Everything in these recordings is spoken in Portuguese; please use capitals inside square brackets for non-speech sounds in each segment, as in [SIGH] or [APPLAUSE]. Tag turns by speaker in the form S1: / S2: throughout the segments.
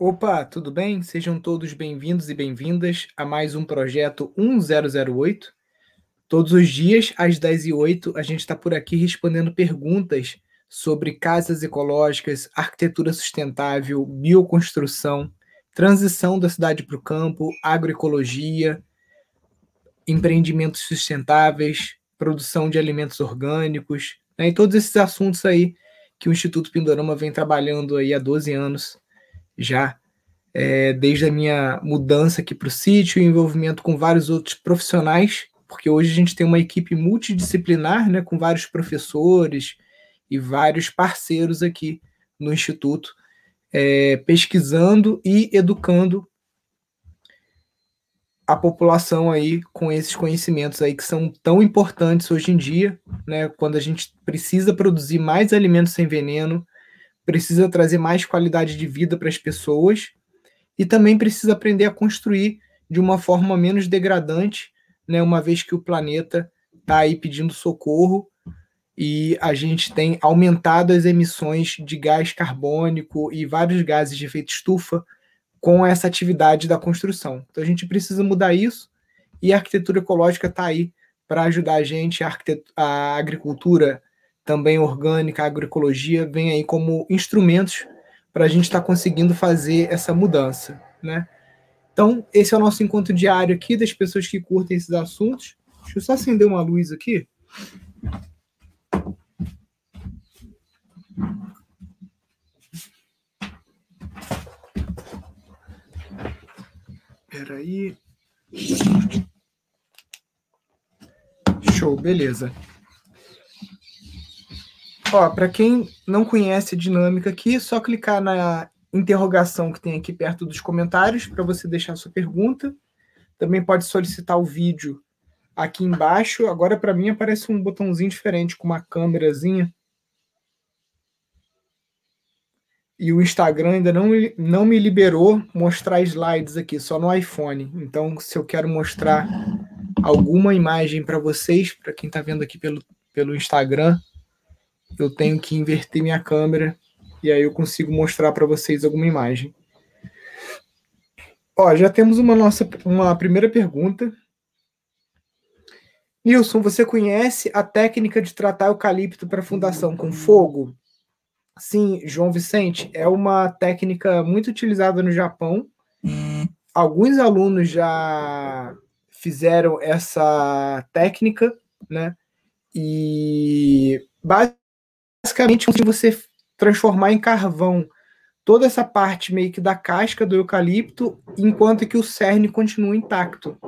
S1: Opa, tudo bem? Sejam todos bem-vindos e bem-vindas a mais um projeto 1008. Todos os dias, às 10h08, a gente está por aqui respondendo perguntas sobre casas ecológicas, arquitetura sustentável, bioconstrução, transição da cidade para o campo, agroecologia, empreendimentos sustentáveis, produção de alimentos orgânicos, né, e todos esses assuntos aí que o Instituto Pindorama vem trabalhando aí há 12 anos já, é, desde a minha mudança aqui para o sítio, envolvimento com vários outros profissionais, porque hoje a gente tem uma equipe multidisciplinar, né, com vários professores e vários parceiros aqui no Instituto, é, pesquisando e educando a população aí com esses conhecimentos aí que são tão importantes hoje em dia, né? Quando a gente precisa produzir mais alimentos sem veneno, precisa trazer mais qualidade de vida para as pessoas e também precisa aprender a construir de uma forma menos degradante, né? Uma vez que o planeta está aí pedindo socorro e a gente tem aumentado as emissões de gás carbônico e vários gases de efeito estufa com essa atividade da construção. Então a gente precisa mudar isso e a arquitetura ecológica está aí para ajudar a gente, a, a agricultura também orgânica, agroecologia, vem aí como instrumentos para a gente estar tá conseguindo fazer essa mudança, né? Então, esse é o nosso encontro diário aqui das pessoas que curtem esses assuntos. Deixa eu só acender uma luz aqui. Peraí. Show, beleza. Ó, para quem não conhece a dinâmica aqui, é só clicar na interrogação que tem aqui perto dos comentários para você deixar sua pergunta. Também pode solicitar o vídeo aqui embaixo. Agora, para mim, aparece um botãozinho diferente com uma câmerazinha. e o Instagram ainda não, não me liberou mostrar slides aqui, só no iPhone. Então, se eu quero mostrar alguma imagem para vocês, para quem está vendo aqui pelo, pelo Instagram, eu tenho que inverter minha câmera e aí eu consigo mostrar para vocês alguma imagem. Ó, já temos uma nossa uma primeira pergunta. Nilson, você conhece a técnica de tratar eucalipto para fundação com fogo? Sim, João Vicente, é uma técnica muito utilizada no Japão. Alguns alunos já fizeram essa técnica, né? E basicamente se você transformar em carvão toda essa parte meio que da casca do eucalipto, enquanto que o cerne continua intacto.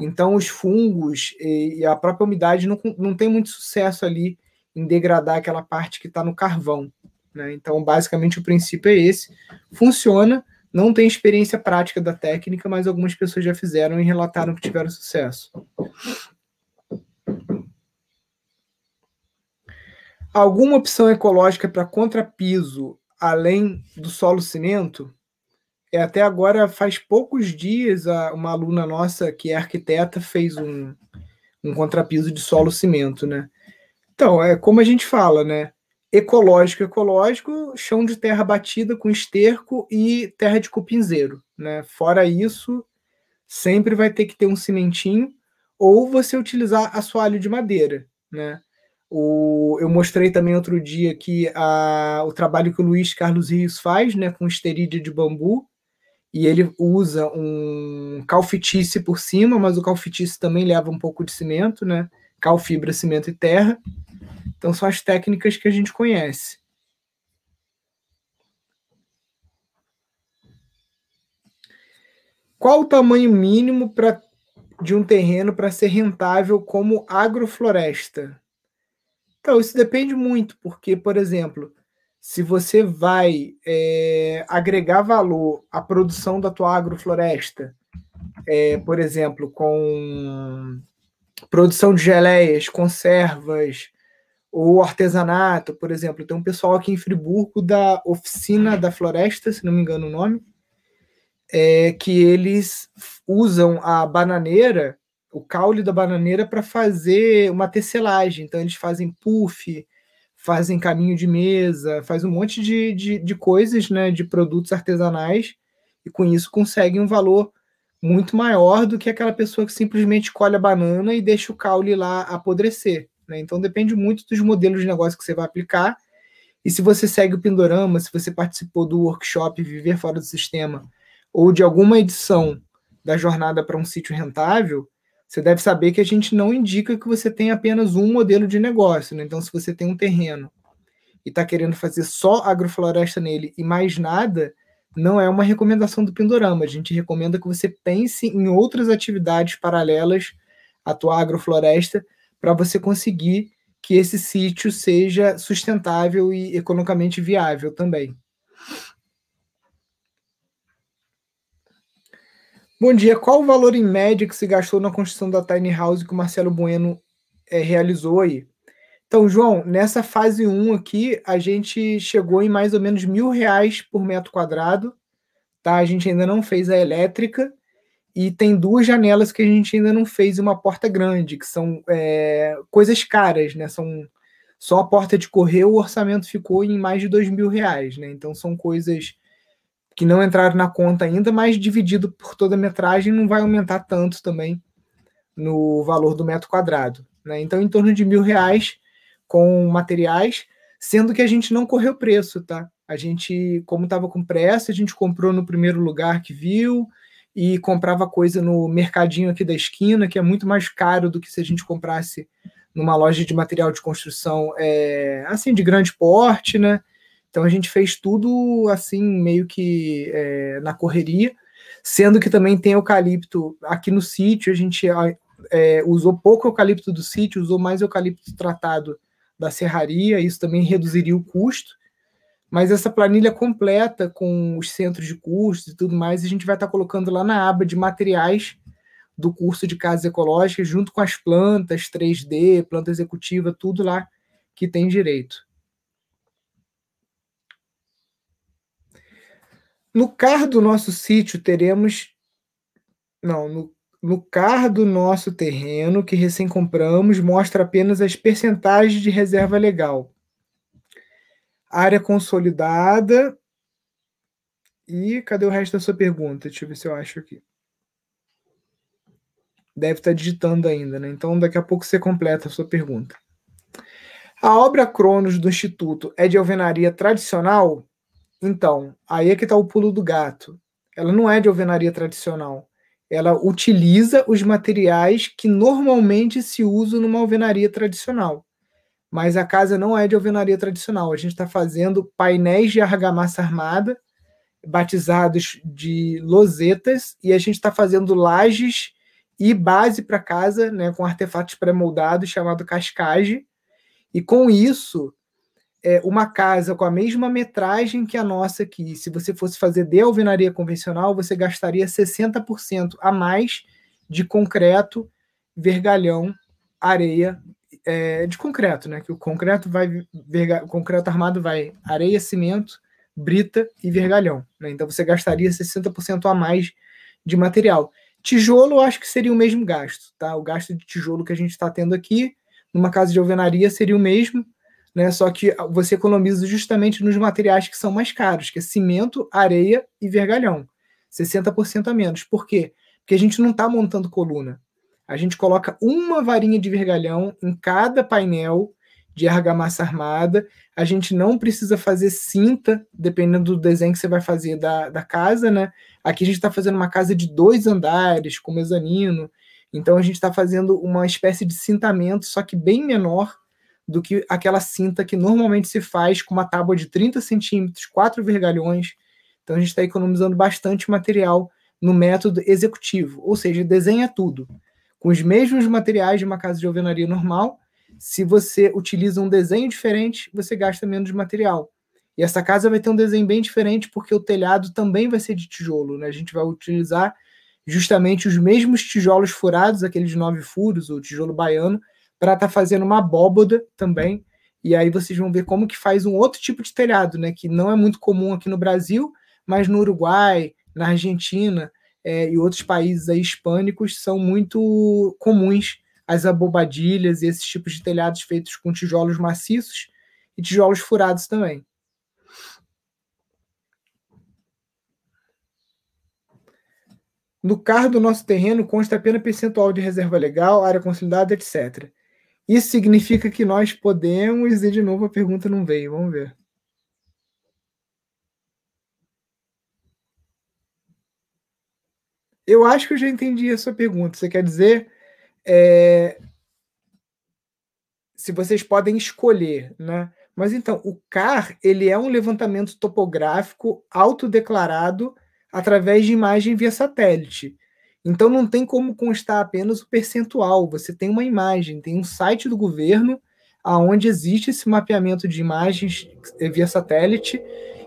S1: Então os fungos e a própria umidade não, não tem muito sucesso ali em degradar aquela parte que está no carvão. Né? Então, basicamente, o princípio é esse. Funciona, não tem experiência prática da técnica, mas algumas pessoas já fizeram e relataram que tiveram sucesso. Alguma opção ecológica para contrapiso além do solo cimento? É, até agora, faz poucos dias, uma aluna nossa, que é arquiteta, fez um, um contrapiso de solo cimento, né? Então, é como a gente fala, né? ecológico, ecológico, chão de terra batida com esterco e terra de cupinzeiro, né? Fora isso, sempre vai ter que ter um cimentinho ou você utilizar assoalho de madeira, né? O, eu mostrei também outro dia que a, o trabalho que o Luiz Carlos Rios faz, né, com esterídeo de bambu, e ele usa um calfitice por cima, mas o calfitice também leva um pouco de cimento, né? Cal, fibra, cimento e terra. Então, são as técnicas que a gente conhece. Qual o tamanho mínimo pra, de um terreno para ser rentável como agrofloresta? Então, isso depende muito, porque, por exemplo, se você vai é, agregar valor à produção da tua agrofloresta, é, por exemplo, com produção de geleias, conservas, ou artesanato, por exemplo. Tem um pessoal aqui em Friburgo da Oficina da Floresta, se não me engano o nome, é, que eles usam a bananeira, o caule da bananeira, para fazer uma tecelagem. Então, eles fazem puff, fazem caminho de mesa, faz um monte de, de, de coisas, né, de produtos artesanais e com isso conseguem um valor muito maior do que aquela pessoa que simplesmente colhe a banana e deixa o caule lá apodrecer. Né? Então depende muito dos modelos de negócio que você vai aplicar. E se você segue o Pindorama, se você participou do workshop Viver Fora do Sistema, ou de alguma edição da jornada para um sítio rentável, você deve saber que a gente não indica que você tenha apenas um modelo de negócio. Né? Então, se você tem um terreno e está querendo fazer só agrofloresta nele e mais nada, não é uma recomendação do Pindorama. A gente recomenda que você pense em outras atividades paralelas à tua agrofloresta para você conseguir que esse sítio seja sustentável e economicamente viável também. Bom dia. Qual o valor em média que se gastou na construção da tiny house que o Marcelo Bueno é, realizou aí? Então, João, nessa fase 1 aqui, a gente chegou em mais ou menos mil reais por metro quadrado. Tá? A gente ainda não fez a elétrica e tem duas janelas que a gente ainda não fez uma porta grande, que são é, coisas caras, né? São só a porta de correr, o orçamento ficou em mais de dois mil reais, né? Então são coisas que não entraram na conta ainda, mas dividido por toda a metragem não vai aumentar tanto também no valor do metro quadrado. Né? Então, em torno de mil reais com materiais, sendo que a gente não correu preço, tá? A gente, como estava com pressa, a gente comprou no primeiro lugar que viu e comprava coisa no mercadinho aqui da esquina, que é muito mais caro do que se a gente comprasse numa loja de material de construção é, assim de grande porte, né? Então a gente fez tudo assim, meio que é, na correria, sendo que também tem eucalipto aqui no sítio, a gente é, usou pouco eucalipto do sítio, usou mais eucalipto tratado da serraria, isso também reduziria o custo. Mas essa planilha completa com os centros de custos e tudo mais, a gente vai estar colocando lá na aba de materiais do curso de casas ecológicas, junto com as plantas 3D, planta executiva, tudo lá que tem direito. No CAR do nosso sítio teremos. Não, no, no CAR do nosso terreno que recém compramos mostra apenas as percentagens de reserva legal. Área consolidada. E cadê o resto da sua pergunta? Deixa eu ver se eu acho aqui. Deve estar digitando ainda, né? Então daqui a pouco você completa a sua pergunta. A obra Cronos do Instituto é de alvenaria tradicional? Então, aí é que está o pulo do gato. Ela não é de alvenaria tradicional. Ela utiliza os materiais que normalmente se usam numa alvenaria tradicional. Mas a casa não é de alvenaria tradicional. A gente está fazendo painéis de argamassa armada, batizados de losetas, e a gente está fazendo lajes e base para casa, né, com artefatos pré-moldados chamado cascagem. E com isso, é, uma casa com a mesma metragem que a nossa aqui, se você fosse fazer de alvenaria convencional, você gastaria 60% a mais de concreto, vergalhão, areia, é, de concreto, né? Que o concreto vai, verga, concreto armado vai areia, cimento, brita e vergalhão. Né? Então você gastaria 60% a mais de material. Tijolo, eu acho que seria o mesmo gasto, tá? O gasto de tijolo que a gente está tendo aqui, numa casa de alvenaria, seria o mesmo né? Só que você economiza justamente nos materiais que são mais caros, que é cimento, areia e vergalhão. 60% a menos. Por quê? Porque a gente não está montando coluna. A gente coloca uma varinha de vergalhão em cada painel de argamassa armada. A gente não precisa fazer cinta, dependendo do desenho que você vai fazer da, da casa, né? Aqui a gente está fazendo uma casa de dois andares, com mezanino. Então a gente está fazendo uma espécie de cintamento, só que bem menor, do que aquela cinta que normalmente se faz com uma tábua de 30 centímetros, quatro vergalhões. Então a gente está economizando bastante material no método executivo, ou seja, desenha tudo. Com os mesmos materiais de uma casa de alvenaria normal, se você utiliza um desenho diferente, você gasta menos material. E essa casa vai ter um desenho bem diferente porque o telhado também vai ser de tijolo. Né? A gente vai utilizar justamente os mesmos tijolos furados, aqueles nove furos, o tijolo baiano, para estar tá fazendo uma abóboda também. E aí vocês vão ver como que faz um outro tipo de telhado, né? Que não é muito comum aqui no Brasil, mas no Uruguai, na Argentina é, e outros países aí hispânicos são muito comuns as abobadilhas e esses tipos de telhados feitos com tijolos maciços e tijolos furados também. No carro do nosso terreno consta apenas percentual de reserva legal, área consolidada, etc. Isso significa que nós podemos. E de novo a pergunta não veio, vamos ver. Eu acho que eu já entendi a sua pergunta. Você quer dizer é, se vocês podem escolher, né? Mas então, o CAR ele é um levantamento topográfico autodeclarado através de imagem via satélite. Então não tem como constar apenas o percentual. Você tem uma imagem, tem um site do governo aonde existe esse mapeamento de imagens via satélite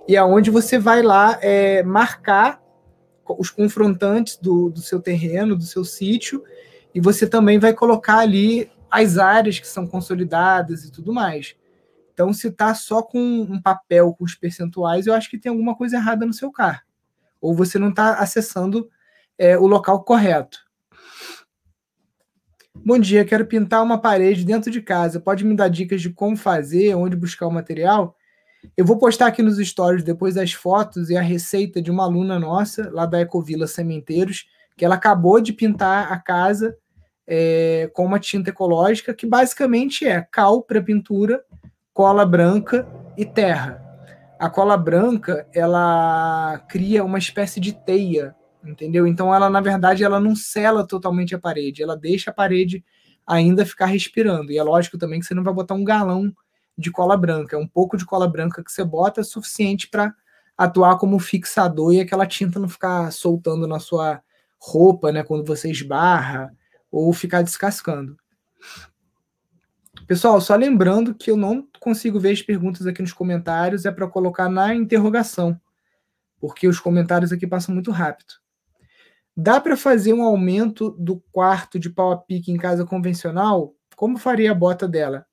S1: e aonde você vai lá é, marcar os confrontantes do, do seu terreno, do seu sítio, e você também vai colocar ali as áreas que são consolidadas e tudo mais. Então, se está só com um papel com os percentuais, eu acho que tem alguma coisa errada no seu CAR. Ou você não está acessando é, o local correto. Bom dia, quero pintar uma parede dentro de casa. Pode me dar dicas de como fazer, onde buscar o material? Eu vou postar aqui nos stories depois as fotos e a receita de uma aluna nossa, lá da Ecovila Sementeiros, que ela acabou de pintar a casa é, com uma tinta ecológica, que basicamente é cal para pintura, cola branca e terra. A cola branca, ela cria uma espécie de teia, entendeu? Então ela, na verdade, ela não sela totalmente a parede, ela deixa a parede ainda ficar respirando. E é lógico também que você não vai botar um galão de cola branca. É um pouco de cola branca que você bota é suficiente para atuar como fixador e aquela tinta não ficar soltando na sua roupa, né, quando você esbarra ou ficar descascando. Pessoal, só lembrando que eu não consigo ver as perguntas aqui nos comentários, é para colocar na interrogação, porque os comentários aqui passam muito rápido. Dá para fazer um aumento do quarto de pau a pique em casa convencional? Como faria a bota dela?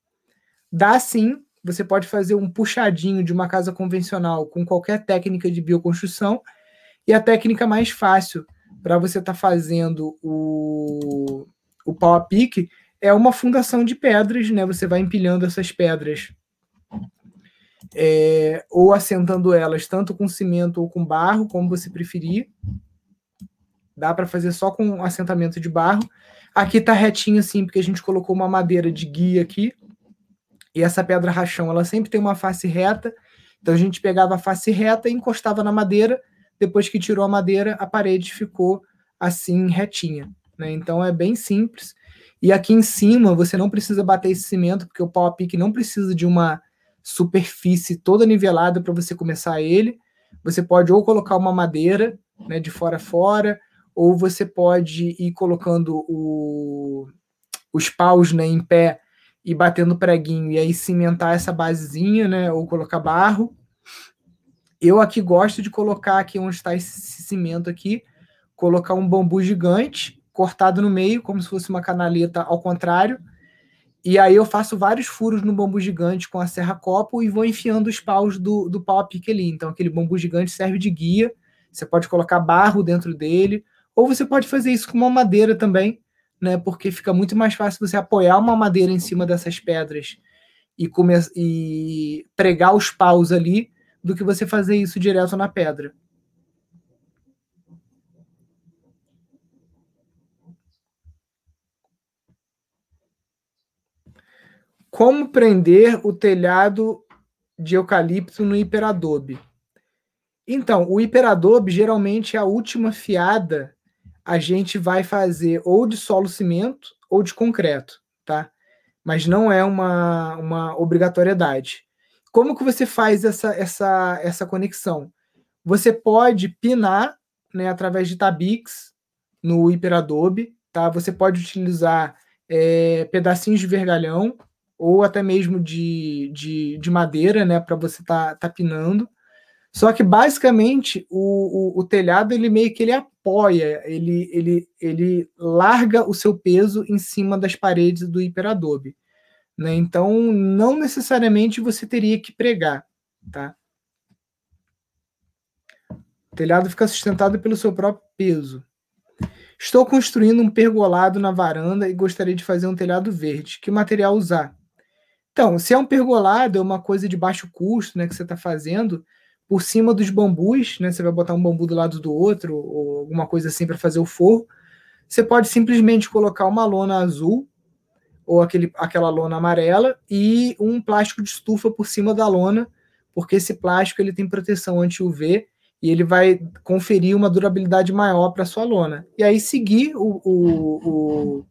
S1: Dá sim, você pode fazer um puxadinho de uma casa convencional com qualquer técnica de bioconstrução. E a técnica mais fácil para você estar tá fazendo o, o pau a pique é uma fundação de pedras, né? Você vai empilhando essas pedras é, ou assentando elas tanto com cimento ou com barro, como você preferir. Dá para fazer só com assentamento de barro. Aqui tá retinho assim, porque a gente colocou uma madeira de guia aqui. E essa pedra rachão, ela sempre tem uma face reta. Então a gente pegava a face reta e encostava na madeira. Depois que tirou a madeira, a parede ficou assim retinha. Né? Então é bem simples. E aqui em cima você não precisa bater esse cimento, porque o pau a pique não precisa de uma superfície toda nivelada para você começar ele. Você pode ou colocar uma madeira né, de fora a fora, ou você pode ir colocando o, os paus né, em pé e batendo preguinho e aí cimentar essa basezinha, né? Ou colocar barro. Eu aqui gosto de colocar aqui onde está esse cimento aqui, colocar um bambu gigante cortado no meio, como se fosse uma canaleta ao contrário. E aí eu faço vários furos no bambu gigante com a serra copo e vou enfiando os paus do, do pau a pique ali. Então aquele bambu gigante serve de guia. Você pode colocar barro dentro dele, ou você pode fazer isso com uma madeira também, né? Porque fica muito mais fácil você apoiar uma madeira em cima dessas pedras e, come e pregar os paus ali do que você fazer isso direto na pedra. Como prender o telhado de eucalipto no hiperadobe? Então, o hiperadobe geralmente é a última fiada a gente vai fazer ou de solo cimento ou de concreto, tá? Mas não é uma, uma obrigatoriedade. Como que você faz essa, essa, essa conexão? Você pode pinar né, através de Tabix no HyperAdobe, tá? Você pode utilizar é, pedacinhos de vergalhão ou até mesmo de, de, de madeira, né, para você tá, tá pinando. Só que basicamente o, o, o, telhado ele meio que ele apoia, ele, ele, ele larga o seu peso em cima das paredes do hiperadobe. Né? Então não necessariamente você teria que pregar. Tá? O telhado fica sustentado pelo seu próprio peso. Estou construindo um pergolado na varanda e gostaria de fazer um telhado verde. Que material usar? Então, se é um pergolado, é uma coisa de baixo custo né, que você está fazendo, por cima dos bambus, né? Você vai botar um bambu do lado do outro ou alguma coisa assim para fazer o forro. Você pode simplesmente colocar uma lona azul ou aquele, aquela lona amarela e um plástico de estufa por cima da lona, porque esse plástico ele tem proteção anti-UV e ele vai conferir uma durabilidade maior para sua lona. E aí seguir o, o, o,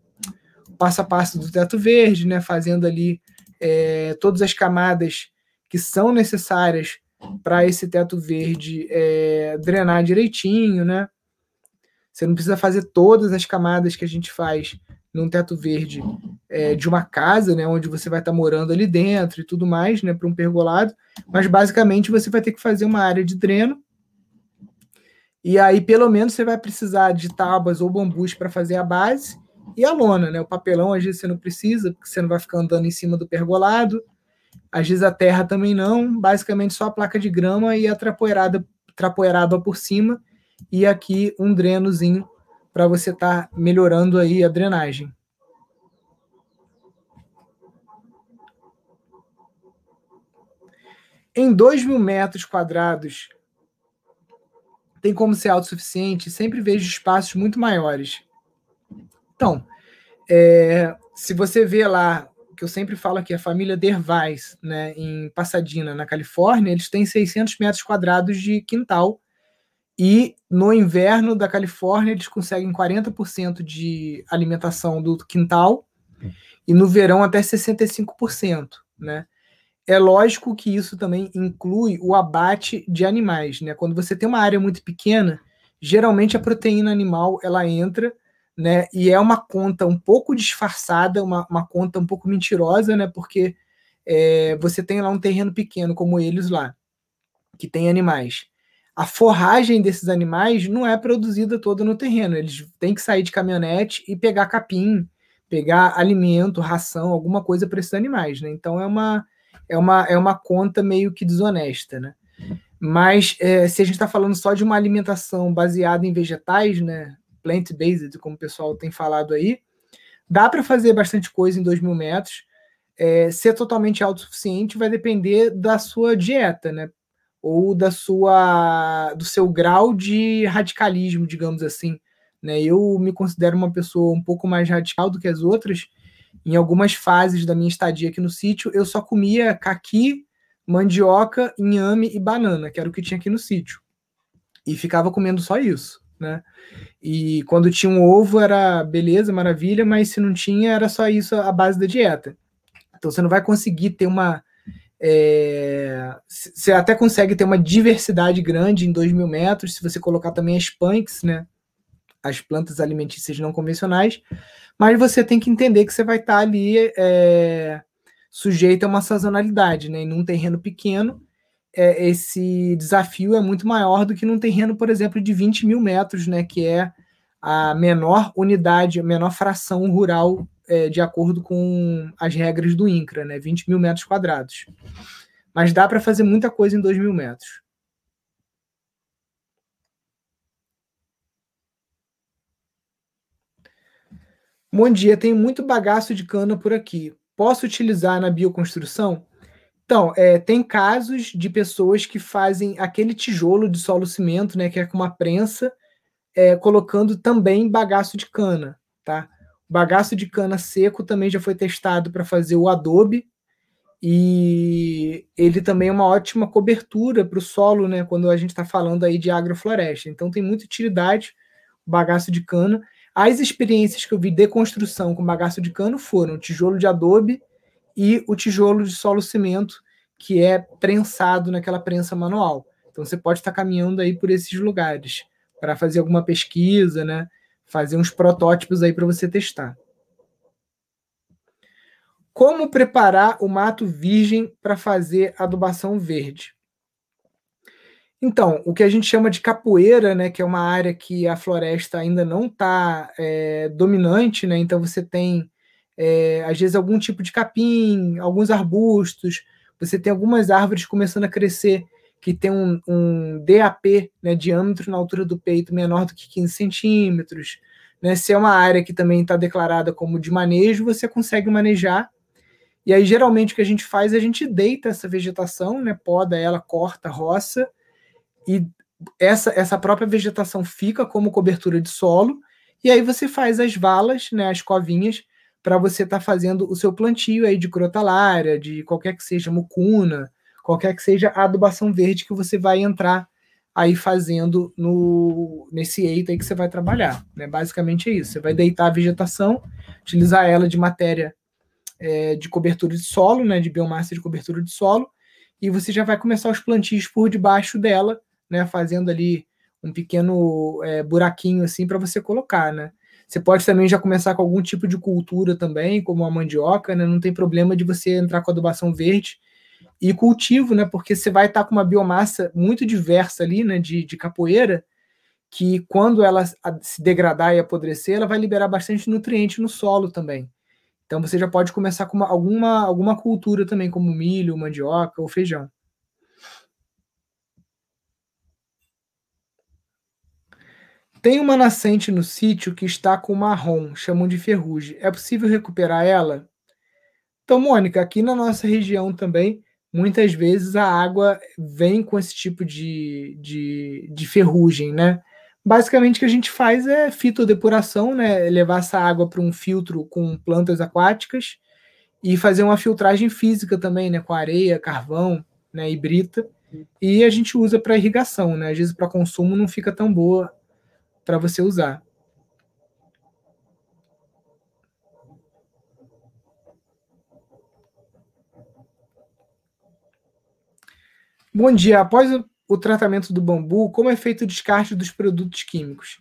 S1: passo a passo do teto verde, né, fazendo ali é, todas as camadas que são necessárias para esse teto verde é, drenar direitinho, né? Você não precisa fazer todas as camadas que a gente faz num teto verde é, de uma casa, né, onde você vai estar tá morando ali dentro e tudo mais, né, para um pergolado, mas basicamente você vai ter que fazer uma área de dreno. E aí, pelo menos, você vai precisar de tábuas ou bambus para fazer a base e a lona, né? O papelão, às vezes, você não precisa, porque você não vai ficar andando em cima do pergolado. Às vezes a terra também não, basicamente só a placa de grama e a trapoeirada, por cima, e aqui um drenozinho para você estar tá melhorando aí a drenagem. Em 2 mil metros quadrados, tem como ser autossuficiente, sempre vejo espaços muito maiores. Então, é, se você vê lá, que eu sempre falo aqui, a família Dervais, né, em Pasadena, na Califórnia, eles têm 600 metros quadrados de quintal e no inverno da Califórnia, eles conseguem 40% de alimentação do quintal e no verão até 65%, né? É lógico que isso também inclui o abate de animais, né? Quando você tem uma área muito pequena, geralmente a proteína animal ela entra, né? E é uma conta um pouco disfarçada, uma, uma conta um pouco mentirosa, né? Porque é, você tem lá um terreno pequeno como eles lá, que tem animais a forragem desses animais não é produzida toda no terreno. Eles têm que sair de caminhonete e pegar capim, pegar alimento, ração, alguma coisa para esses animais, né? Então é uma, é uma, é uma conta meio que desonesta, né? Mas é, se a gente está falando só de uma alimentação baseada em vegetais, né? Plant-based, como o pessoal tem falado aí, dá para fazer bastante coisa em 2 mil metros. É, ser totalmente autossuficiente vai depender da sua dieta, né? ou da sua do seu grau de radicalismo, digamos assim. Né? Eu me considero uma pessoa um pouco mais radical do que as outras. Em algumas fases da minha estadia aqui no sítio, eu só comia caqui, mandioca, inhame e banana, que era o que tinha aqui no sítio. E ficava comendo só isso, né? E quando tinha um ovo era beleza, maravilha, mas se não tinha era só isso a base da dieta. Então você não vai conseguir ter uma é, você até consegue ter uma diversidade grande em 2 mil metros, se você colocar também as punks, né? As plantas alimentícias não convencionais, mas você tem que entender que você vai estar ali é, sujeito a uma sazonalidade, né? E num terreno pequeno, é, esse desafio é muito maior do que num terreno, por exemplo, de 20 mil metros, né? Que é a menor unidade, a menor fração rural é, de acordo com as regras do INCRA, né? 20 mil metros quadrados. Mas dá para fazer muita coisa em 2 mil metros. Bom dia, tenho muito bagaço de cana por aqui. Posso utilizar na bioconstrução? Então, é, tem casos de pessoas que fazem aquele tijolo de solo cimento, né, que é com uma prensa, é, colocando também bagaço de cana, tá? Bagaço de cana seco também já foi testado para fazer o adobe e ele também é uma ótima cobertura para o solo, né? Quando a gente está falando aí de agrofloresta. Então tem muita utilidade o bagaço de cana. As experiências que eu vi de construção com bagaço de cano foram tijolo de adobe e o tijolo de solo cimento, que é prensado naquela prensa manual. Então você pode estar caminhando aí por esses lugares para fazer alguma pesquisa, né? fazer uns protótipos aí para você testar. Como preparar o mato virgem para fazer adubação verde? Então, o que a gente chama de capoeira, né, que é uma área que a floresta ainda não está é, dominante, né, então você tem, é, às vezes, algum tipo de capim, alguns arbustos, você tem algumas árvores começando a crescer que tem um, um DAP, né, diâmetro na altura do peito menor do que 15 centímetros. Né? Se é uma área que também está declarada como de manejo, você consegue manejar. E aí, geralmente, o que a gente faz, a gente deita essa vegetação, né, poda ela, corta, roça, e essa, essa própria vegetação fica como cobertura de solo, e aí você faz as valas, né, as covinhas, para você estar tá fazendo o seu plantio aí de crotalária, de qualquer que seja mucuna, qualquer que seja a adubação verde que você vai entrar aí fazendo no nesse eito aí que você vai trabalhar. Né? Basicamente é isso. Você vai deitar a vegetação, utilizar ela de matéria é, de cobertura de solo, né, de biomassa de cobertura de solo, e você já vai começar os plantios por debaixo dela, né, fazendo ali um pequeno é, buraquinho assim para você colocar, né? Você pode também já começar com algum tipo de cultura também, como a mandioca, né? Não tem problema de você entrar com adubação verde e cultivo, né? Porque você vai estar com uma biomassa muito diversa ali, né? De, de capoeira, que quando ela se degradar e apodrecer, ela vai liberar bastante nutriente no solo também. Então você já pode começar com uma, alguma, alguma cultura também, como milho, mandioca ou feijão. Tem uma nascente no sítio que está com marrom, chamam de ferrugem. É possível recuperar ela? Então, Mônica, aqui na nossa região também, muitas vezes a água vem com esse tipo de, de, de ferrugem, né? Basicamente o que a gente faz é fitodepuração, né? Levar essa água para um filtro com plantas aquáticas e fazer uma filtragem física também, né? Com areia, carvão, né? E brita. E a gente usa para irrigação, né? Às vezes para consumo não fica tão boa para você usar. Bom dia. Após o tratamento do bambu, como é feito o descarte dos produtos químicos?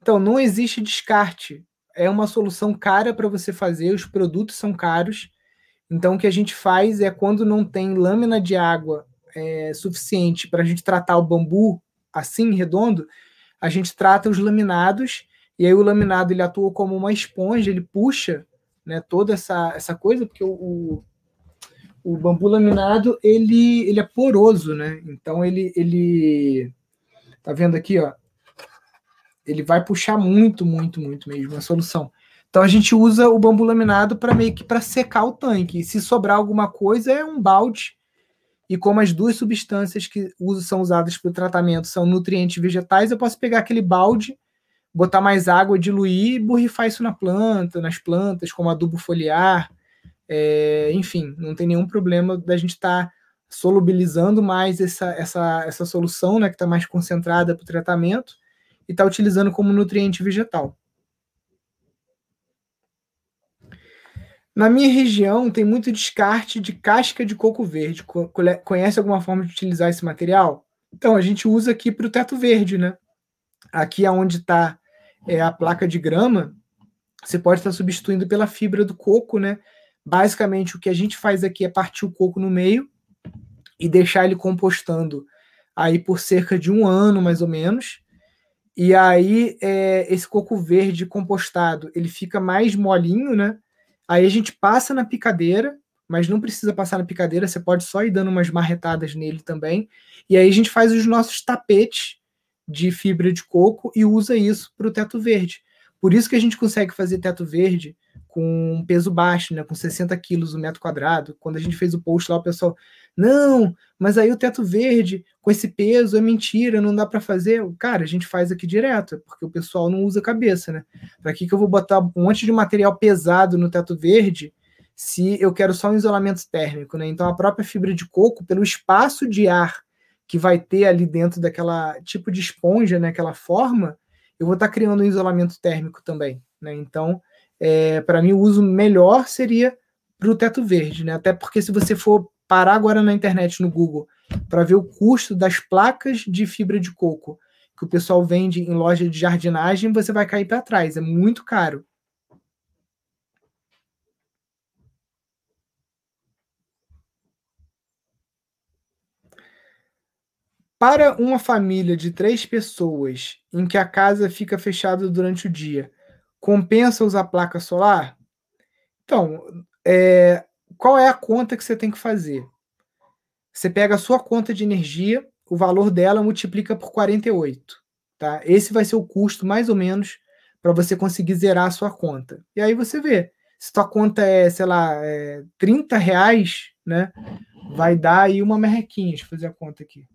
S1: Então, não existe descarte. É uma solução cara para você fazer, os produtos são caros. Então, o que a gente faz é quando não tem lâmina de água é, suficiente para a gente tratar o bambu assim, redondo, a gente trata os laminados, e aí o laminado ele atua como uma esponja, ele puxa né, toda essa, essa coisa, porque o, o, o bambu laminado ele, ele é poroso, né? Então ele, ele tá vendo aqui, ó, ele vai puxar muito, muito, muito mesmo a solução. Então a gente usa o bambu laminado para meio que para secar o tanque. E se sobrar alguma coisa é um balde e como as duas substâncias que são usadas para o tratamento são nutrientes vegetais, eu posso pegar aquele balde, botar mais água, diluir e borrifar isso na planta, nas plantas, como adubo foliar. É, enfim, não tem nenhum problema da gente estar tá solubilizando mais essa, essa, essa solução, né, que está mais concentrada para o tratamento, e está utilizando como nutriente vegetal. Na minha região tem muito descarte de casca de coco verde. Conhece alguma forma de utilizar esse material? Então, a gente usa aqui para o teto verde, né? Aqui onde está é, a placa de grama, você pode estar substituindo pela fibra do coco, né? Basicamente, o que a gente faz aqui é partir o coco no meio e deixar ele compostando aí por cerca de um ano, mais ou menos. E aí, é, esse coco verde compostado, ele fica mais molinho, né? Aí a gente passa na picadeira, mas não precisa passar na picadeira, você pode só ir dando umas marretadas nele também. E aí a gente faz os nossos tapetes de fibra de coco e usa isso para o teto verde. Por isso que a gente consegue fazer teto verde com peso baixo, né, com 60 quilos o metro quadrado. Quando a gente fez o post lá, o pessoal, não, mas aí o teto verde com esse peso é mentira, não dá para fazer. Cara, a gente faz aqui direto, porque o pessoal não usa cabeça, né? Para que, que eu vou botar um monte de material pesado no teto verde se eu quero só um isolamento térmico, né? Então a própria fibra de coco, pelo espaço de ar que vai ter ali dentro daquela tipo de esponja, né, aquela forma, eu vou estar tá criando um isolamento térmico também, né? Então, é, para mim o uso melhor seria para o teto verde, né? Até porque se você for parar agora na internet, no Google, para ver o custo das placas de fibra de coco que o pessoal vende em loja de jardinagem, você vai cair para trás. É muito caro. Para uma família de três pessoas em que a casa fica fechada durante o dia, compensa usar placa solar? Então, é, qual é a conta que você tem que fazer? Você pega a sua conta de energia, o valor dela multiplica por 48. Tá? Esse vai ser o custo, mais ou menos, para você conseguir zerar a sua conta. E aí você vê. Se sua conta é, sei lá, é 30 reais, né? Vai dar aí uma merrequinha. Deixa eu fazer a conta aqui.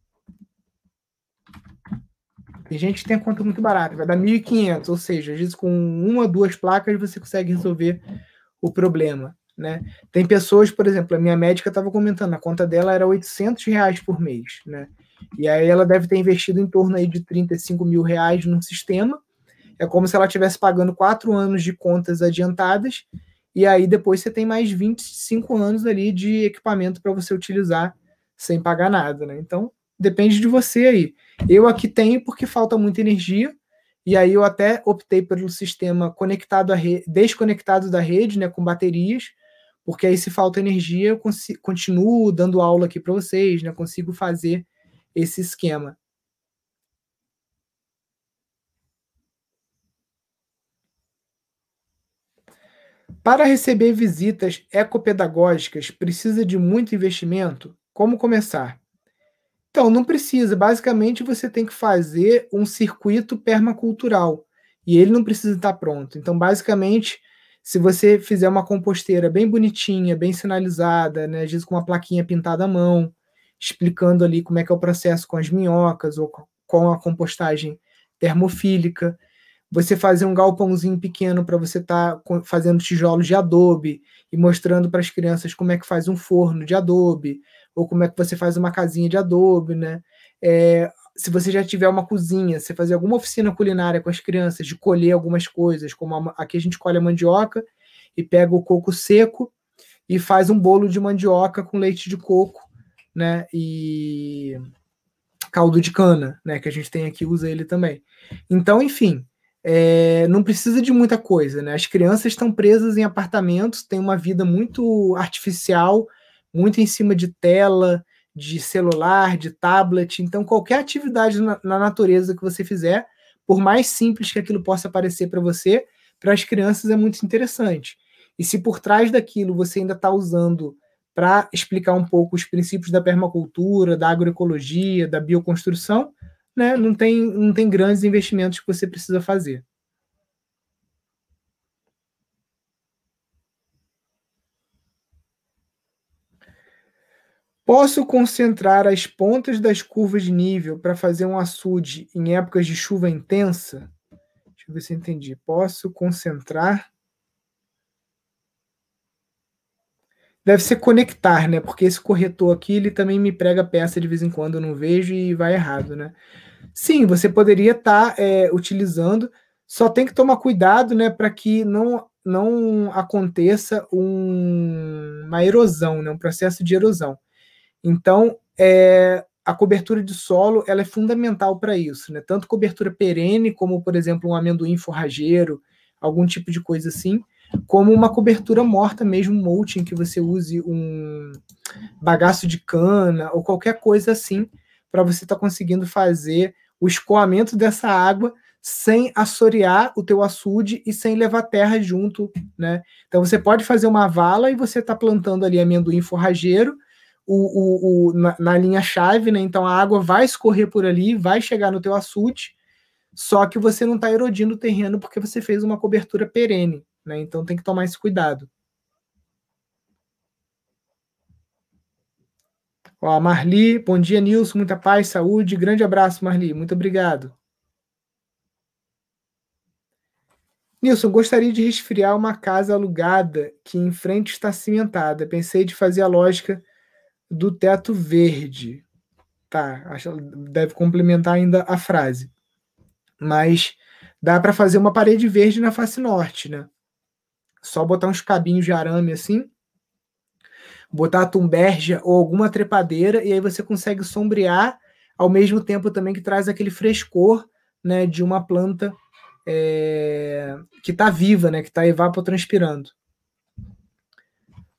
S1: Tem gente que tem a conta muito barata, vai dar 1.500, ou seja, às vezes com uma, duas placas você consegue resolver o problema, né? Tem pessoas, por exemplo, a minha médica estava comentando, a conta dela era 800 reais por mês, né? E aí ela deve ter investido em torno aí de 35 mil reais no sistema. É como se ela estivesse pagando quatro anos de contas adiantadas, e aí depois você tem mais 25 anos ali de equipamento para você utilizar sem pagar nada, né? Então, depende de você aí. Eu aqui tenho porque falta muita energia, e aí eu até optei pelo sistema conectado à rede, desconectado da rede, né, com baterias, porque aí se falta energia, eu continuo dando aula aqui para vocês, né, consigo fazer esse esquema. Para receber visitas ecopedagógicas, precisa de muito investimento? Como começar? Então, não precisa. Basicamente, você tem que fazer um circuito permacultural. E ele não precisa estar pronto. Então, basicamente, se você fizer uma composteira bem bonitinha, bem sinalizada, né, às vezes com uma plaquinha pintada à mão, explicando ali como é que é o processo com as minhocas ou com a compostagem termofílica, você fazer um galpãozinho pequeno para você estar tá fazendo tijolos de adobe e mostrando para as crianças como é que faz um forno de adobe, ou como é que você faz uma casinha de adobe, né? É, se você já tiver uma cozinha, você fazer alguma oficina culinária com as crianças, de colher algumas coisas, como a, aqui a gente colhe a mandioca e pega o coco seco e faz um bolo de mandioca com leite de coco, né? E caldo de cana, né? Que a gente tem aqui, usa ele também. Então, enfim, é, não precisa de muita coisa, né? As crianças estão presas em apartamentos, têm uma vida muito artificial, muito em cima de tela, de celular, de tablet. Então, qualquer atividade na, na natureza que você fizer, por mais simples que aquilo possa parecer para você, para as crianças é muito interessante. E se por trás daquilo você ainda está usando para explicar um pouco os princípios da permacultura, da agroecologia, da bioconstrução, né, não, tem, não tem grandes investimentos que você precisa fazer. Posso concentrar as pontas das curvas de nível para fazer um açude em épocas de chuva intensa? Deixa eu ver se eu entendi. Posso concentrar. Deve ser conectar, né? Porque esse corretor aqui, ele também me prega peça de vez em quando, eu não vejo e vai errado, né? Sim, você poderia estar tá, é, utilizando, só tem que tomar cuidado, né, para que não, não aconteça um, uma erosão, né, um processo de erosão. Então, é, a cobertura de solo ela é fundamental para isso, né? Tanto cobertura perene, como por exemplo um amendoim forrageiro, algum tipo de coisa assim, como uma cobertura morta mesmo, mulching, que você use um bagaço de cana ou qualquer coisa assim, para você estar tá conseguindo fazer o escoamento dessa água sem assorear o teu açude e sem levar terra junto, né? Então você pode fazer uma vala e você está plantando ali amendoim forrageiro, o, o, o na, na, linha chave, né? Então a água vai escorrer por ali, vai chegar no teu açude, só que você não está erodindo o terreno porque você fez uma cobertura perene, né? Então tem que tomar esse cuidado. Ó, Marli, bom dia, Nilson, muita paz, saúde, grande abraço, Marli, muito obrigado. Nilson, gostaria de resfriar uma casa alugada que em frente está cimentada. Pensei de fazer a lógica do teto verde. Tá, acho deve complementar ainda a frase. Mas dá para fazer uma parede verde na face norte, né? Só botar uns cabinhos de arame assim, botar a tumbergia ou alguma trepadeira e aí você consegue sombrear ao mesmo tempo também que traz aquele frescor, né, de uma planta é, que está viva, né, que está evapotranspirando.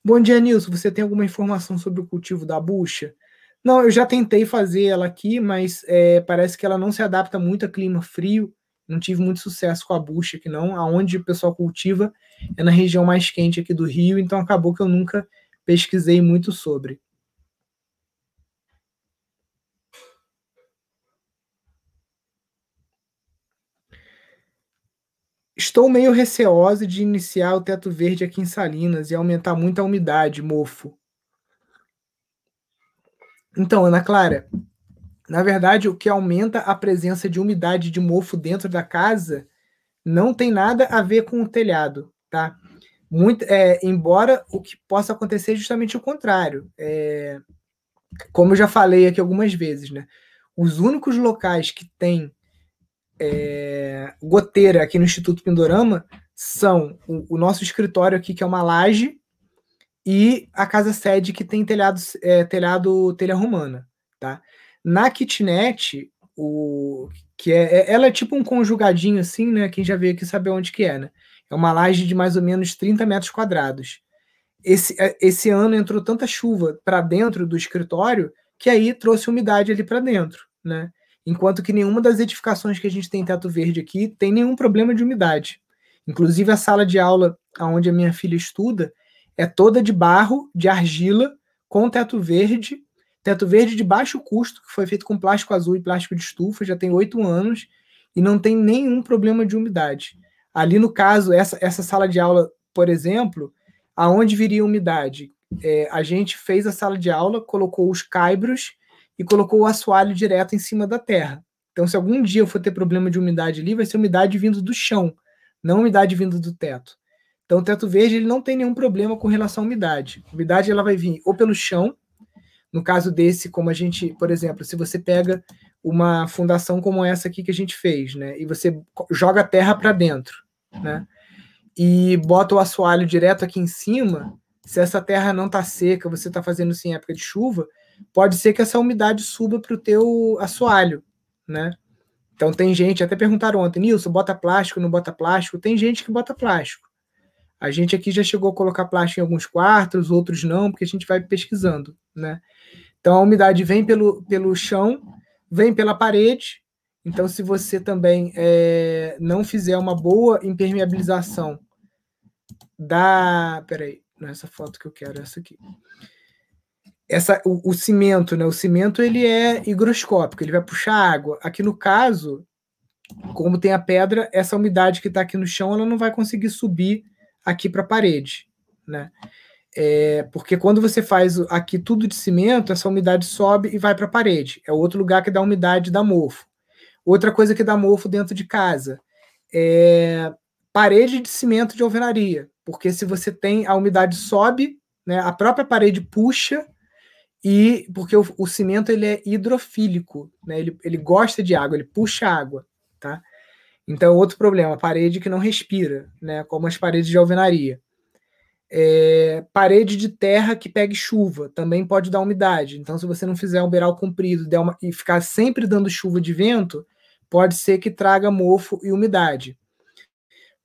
S1: Bom dia, Nilson. Você tem alguma informação sobre o cultivo da bucha? Não, eu já tentei fazer ela aqui, mas é, parece que ela não se adapta muito a clima frio. Não tive muito sucesso com a bucha aqui, não. Aonde o pessoal cultiva é na região mais quente aqui do Rio, então acabou que eu nunca pesquisei muito sobre. Estou meio receosa de iniciar o teto verde aqui em Salinas e aumentar muito a umidade, mofo. Então, Ana Clara, Na verdade, o que aumenta a presença de umidade de mofo dentro da casa não tem nada a ver com o telhado, tá? Muito, é, embora o que possa acontecer é justamente o contrário. É, como eu já falei aqui algumas vezes, né? Os únicos locais que tem é, goteira aqui no Instituto Pindorama são o, o, nosso escritório aqui, que é uma laje, e a casa sede que tem telhado, é, telhado telha romana, tá? Na kitnet, o que é, é, ela é tipo um conjugadinho assim, né? Quem já veio aqui sabe onde que é, né? É uma laje de mais ou menos 30 metros quadrados. Esse, é, esse ano entrou tanta chuva para dentro do escritório que aí trouxe umidade ali para dentro, né? Enquanto que nenhuma das edificações que a gente tem em teto verde aqui tem nenhum problema de umidade. Inclusive a sala de aula onde a minha filha estuda é toda de barro, de argila, com teto verde, teto verde de baixo custo, que foi feito com plástico azul e plástico de estufa, já tem oito anos, e não tem nenhum problema de umidade. Ali no caso, essa, essa sala de aula, por exemplo, aonde viria umidade? É, a gente fez a sala de aula, colocou os caibros e colocou o assoalho direto em cima da terra. Então, se algum dia eu for ter problema de umidade ali, vai ser umidade vindo do chão, não umidade vindo do teto. Então, o teto verde ele não tem nenhum problema com relação à umidade. A umidade ela vai vir ou pelo chão, no caso desse, como a gente, por exemplo, se você pega uma fundação como essa aqui que a gente fez, né, e você joga terra para dentro, né, e bota o assoalho direto aqui em cima, se essa terra não está seca, você está fazendo isso em época de chuva, pode ser que essa umidade suba para o teu assoalho, né? Então tem gente, até perguntaram ontem, Nilson, bota plástico, não bota plástico? Tem gente que bota plástico. A gente aqui já chegou a colocar plástico em alguns quartos, outros não, porque a gente vai pesquisando, né? Então a umidade vem pelo, pelo chão, vem pela parede. Então, se você também é, não fizer uma boa impermeabilização da. Peraí, não é essa foto que eu quero, é essa aqui. Essa, o, o, cimento, né? O cimento ele é higroscópico, ele vai puxar água. Aqui no caso, como tem a pedra, essa umidade que está aqui no chão, ela não vai conseguir subir aqui para a parede, né? É, porque quando você faz aqui tudo de cimento, essa umidade sobe e vai para a parede. É outro lugar que dá umidade, dá mofo. Outra coisa que dá mofo dentro de casa é parede de cimento de alvenaria porque se você tem a umidade sobe, né, a própria parede puxa e porque o, o cimento ele é hidrofílico, né, ele, ele gosta de água, ele puxa água, tá? Então outro problema, parede que não respira, né, como as paredes de alvenaria. É, parede de terra que pegue chuva também pode dar umidade. Então, se você não fizer um beiral comprido uma, e ficar sempre dando chuva de vento, pode ser que traga mofo e umidade.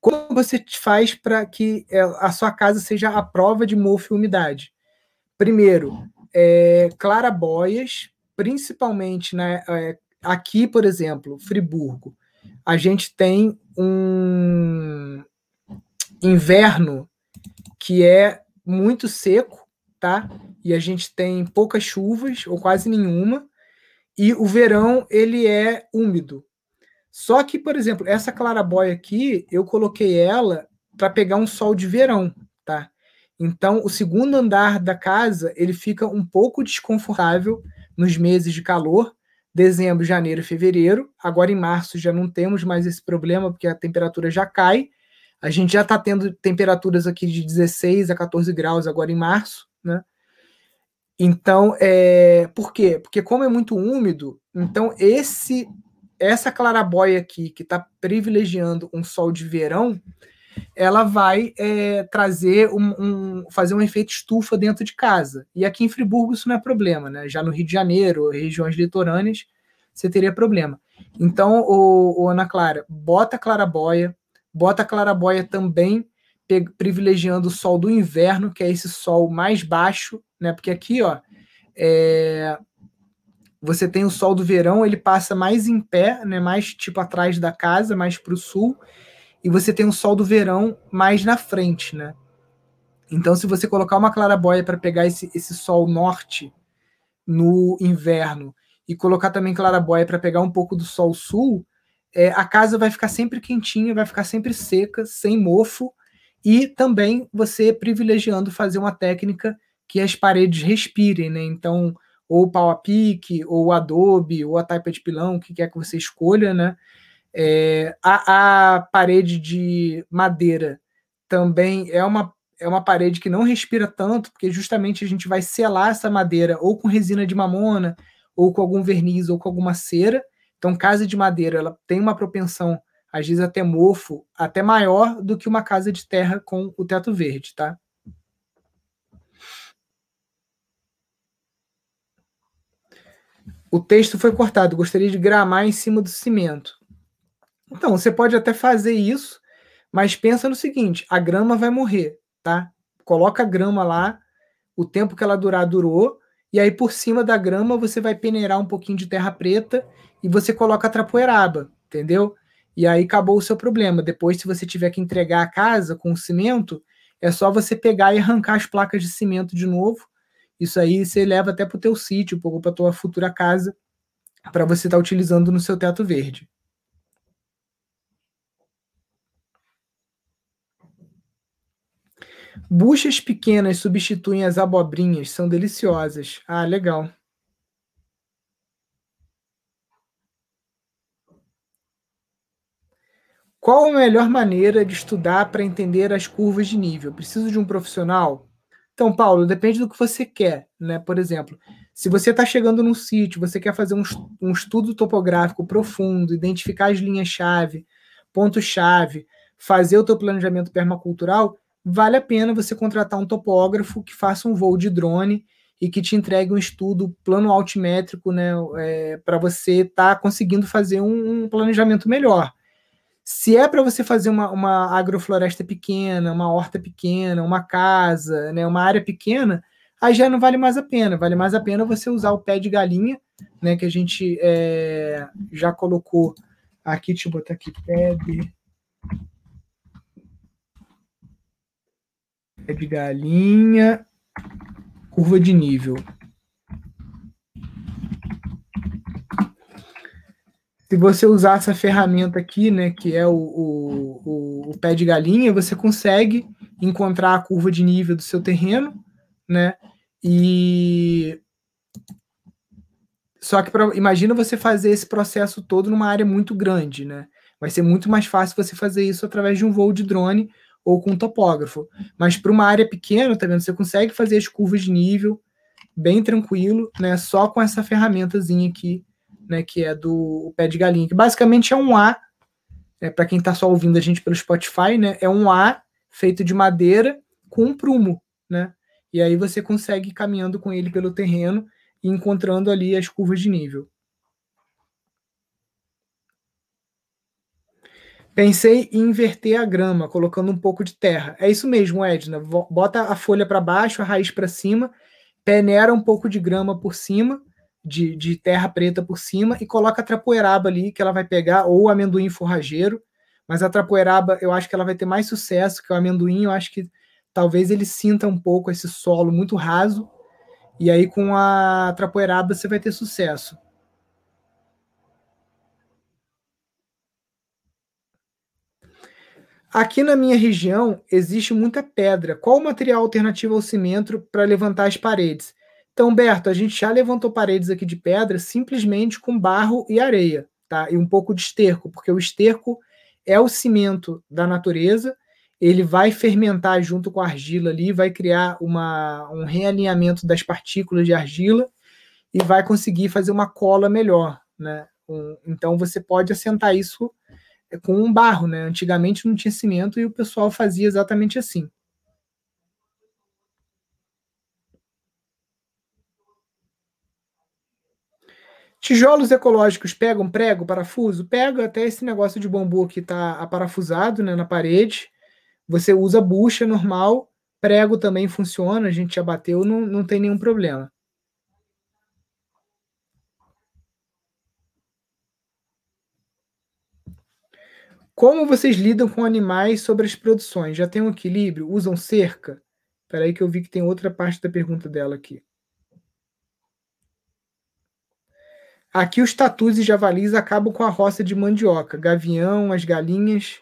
S1: Como você faz para que é, a sua casa seja a prova de mofo e umidade? Primeiro, é, clarabóias, principalmente né, é, aqui, por exemplo, Friburgo, a gente tem um inverno que é muito seco, tá? E a gente tem poucas chuvas ou quase nenhuma, e o verão ele é úmido. Só que, por exemplo, essa clarabóia aqui, eu coloquei ela para pegar um sol de verão? Então, o segundo andar da casa, ele fica um pouco desconfortável nos meses de calor, dezembro, janeiro e fevereiro. Agora em março já não temos mais esse problema, porque a temperatura já cai. A gente já está tendo temperaturas aqui de 16 a 14 graus agora em março, né? Então, é... por quê? Porque como é muito úmido, então esse essa clarabóia aqui, que está privilegiando um sol de verão, ela vai é, trazer um, um, fazer um efeito estufa dentro de casa. E aqui em Friburgo isso não é problema, né? Já no Rio de Janeiro, regiões litorâneas, você teria problema. Então, o, o Ana Clara, bota clarabóia, bota clarabóia também privilegiando o sol do inverno, que é esse sol mais baixo, né? Porque aqui, ó, é, você tem o sol do verão, ele passa mais em pé, né, mais tipo atrás da casa, mais para o sul, e você tem o sol do verão mais na frente, né? Então, se você colocar uma clarabóia para pegar esse, esse sol norte no inverno e colocar também clarabóia para pegar um pouco do sol sul, é, a casa vai ficar sempre quentinha, vai ficar sempre seca, sem mofo, e também você privilegiando fazer uma técnica que as paredes respirem, né? Então, ou pau a pique, ou Adobe, ou a taipa de pilão, o que quer que você escolha, né? É, a, a parede de madeira também é uma, é uma parede que não respira tanto, porque justamente a gente vai selar essa madeira ou com resina de mamona, ou com algum verniz, ou com alguma cera. Então, casa de madeira ela tem uma propensão, às vezes até mofo, até maior do que uma casa de terra com o teto verde, tá? O texto foi cortado, gostaria de gramar em cima do cimento. Então, você pode até fazer isso, mas pensa no seguinte: a grama vai morrer, tá? Coloca a grama lá, o tempo que ela durar, durou, e aí por cima da grama você vai peneirar um pouquinho de terra preta e você coloca a trapoeraba, entendeu? E aí acabou o seu problema. Depois, se você tiver que entregar a casa com o cimento, é só você pegar e arrancar as placas de cimento de novo isso aí você leva até para o teu sítio, para a tua futura casa, para você estar tá utilizando no seu teto verde. Buchas pequenas substituem as abobrinhas, são deliciosas. Ah, legal. Qual a melhor maneira de estudar para entender as curvas de nível? Preciso de um profissional? Então, Paulo, depende do que você quer, né? Por exemplo, se você está chegando num sítio, você quer fazer um, um estudo topográfico profundo, identificar as linhas-chave, pontos-chave, fazer o teu planejamento permacultural, vale a pena você contratar um topógrafo que faça um voo de drone e que te entregue um estudo plano altimétrico, né, é, para você estar tá conseguindo fazer um, um planejamento melhor. Se é para você fazer uma, uma agrofloresta pequena, uma horta pequena, uma casa, né, uma área pequena, aí já não vale mais a pena. Vale mais a pena você usar o pé de galinha, né, que a gente é, já colocou aqui. Deixa eu botar aqui, pé de, pé de galinha, curva de nível. se você usar essa ferramenta aqui, né, que é o, o, o, pé de galinha, você consegue encontrar a curva de nível do seu terreno, né? E só que pra, imagina você fazer esse processo todo numa área muito grande, né? Vai ser muito mais fácil você fazer isso através de um voo de drone ou com um topógrafo. Mas para uma área pequena, tá vendo? Você consegue fazer as curvas de nível bem tranquilo, né? Só com essa ferramentazinha aqui né, que é do Pé de Galinha, que basicamente é um A, é, para quem está só ouvindo a gente pelo Spotify, né, é um A feito de madeira com um prumo, né? E aí você consegue ir caminhando com ele pelo terreno e encontrando ali as curvas de nível. Pensei em inverter a grama, colocando um pouco de terra. É isso mesmo, Edna. Bota a folha para baixo, a raiz para cima, peneira um pouco de grama por cima de, de terra preta por cima e coloca a trapoeraba ali, que ela vai pegar, ou amendoim forrageiro, mas a trapoeraba eu acho que ela vai ter mais sucesso que o amendoim, eu acho que talvez ele sinta um pouco esse solo muito raso, e aí com a trapoeraba você vai ter sucesso. Aqui na minha região existe muita pedra. Qual o material alternativo ao cimento para levantar as paredes? Então, Berto, a gente já levantou paredes aqui de pedra simplesmente com barro e areia, tá? E um pouco de esterco, porque o esterco é o cimento da natureza, ele vai fermentar junto com a argila ali, vai criar uma, um realinhamento das partículas de argila e vai conseguir fazer uma cola melhor, né? Então você pode assentar isso com um barro, né? Antigamente não tinha cimento e o pessoal fazia exatamente assim. Tijolos ecológicos pegam prego, parafuso? Pega até esse negócio de bambu que está aparafusado né, na parede. Você usa bucha normal, prego também funciona, a gente já bateu, não, não tem nenhum problema. Como vocês lidam com animais sobre as produções? Já tem um equilíbrio? Usam cerca? Espera aí que eu vi que tem outra parte da pergunta dela aqui. Aqui os tatus e javalis acabam com a roça de mandioca, gavião, as galinhas,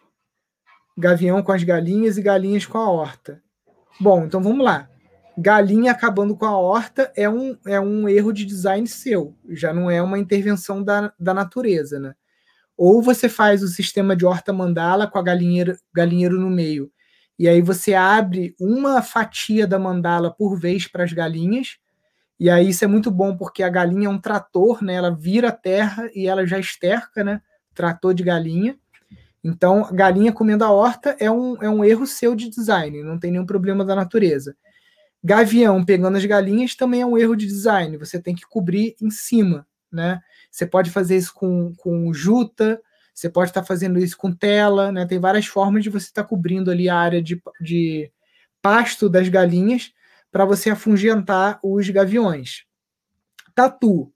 S1: gavião com as galinhas e galinhas com a horta. Bom, então vamos lá. galinha acabando com a horta é um, é um erro de design seu, já não é uma intervenção da, da natureza, né? Ou você faz o sistema de horta mandala com a galinheiro, galinheiro no meio, e aí você abre uma fatia da mandala por vez para as galinhas, e aí isso é muito bom porque a galinha é um trator, né? Ela vira a terra e ela já esterca, né? Trator de galinha. Então, galinha comendo a horta é um, é um erro seu de design, não tem nenhum problema da natureza. Gavião pegando as galinhas também é um erro de design, você tem que cobrir em cima, né? Você pode fazer isso com, com juta, você pode estar fazendo isso com tela, né? Tem várias formas de você estar cobrindo ali a área de, de pasto das galinhas para você afungentar os gaviões. Tatu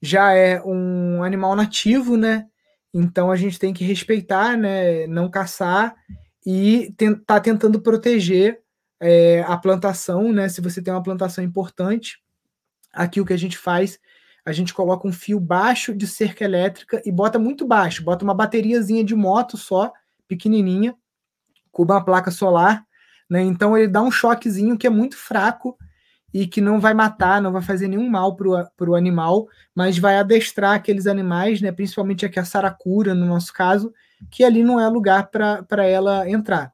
S1: já é um animal nativo, né? Então a gente tem que respeitar, né? Não caçar e tá tentando proteger é, a plantação, né? Se você tem uma plantação importante, aqui o que a gente faz, a gente coloca um fio baixo de cerca elétrica e bota muito baixo, bota uma bateriazinha de moto só, pequenininha, com uma placa solar, né? Então ele dá um choquezinho que é muito fraco e que não vai matar, não vai fazer nenhum mal para o animal, mas vai adestrar aqueles animais, né? Principalmente aqui a saracura, no nosso caso, que ali não é lugar para ela entrar.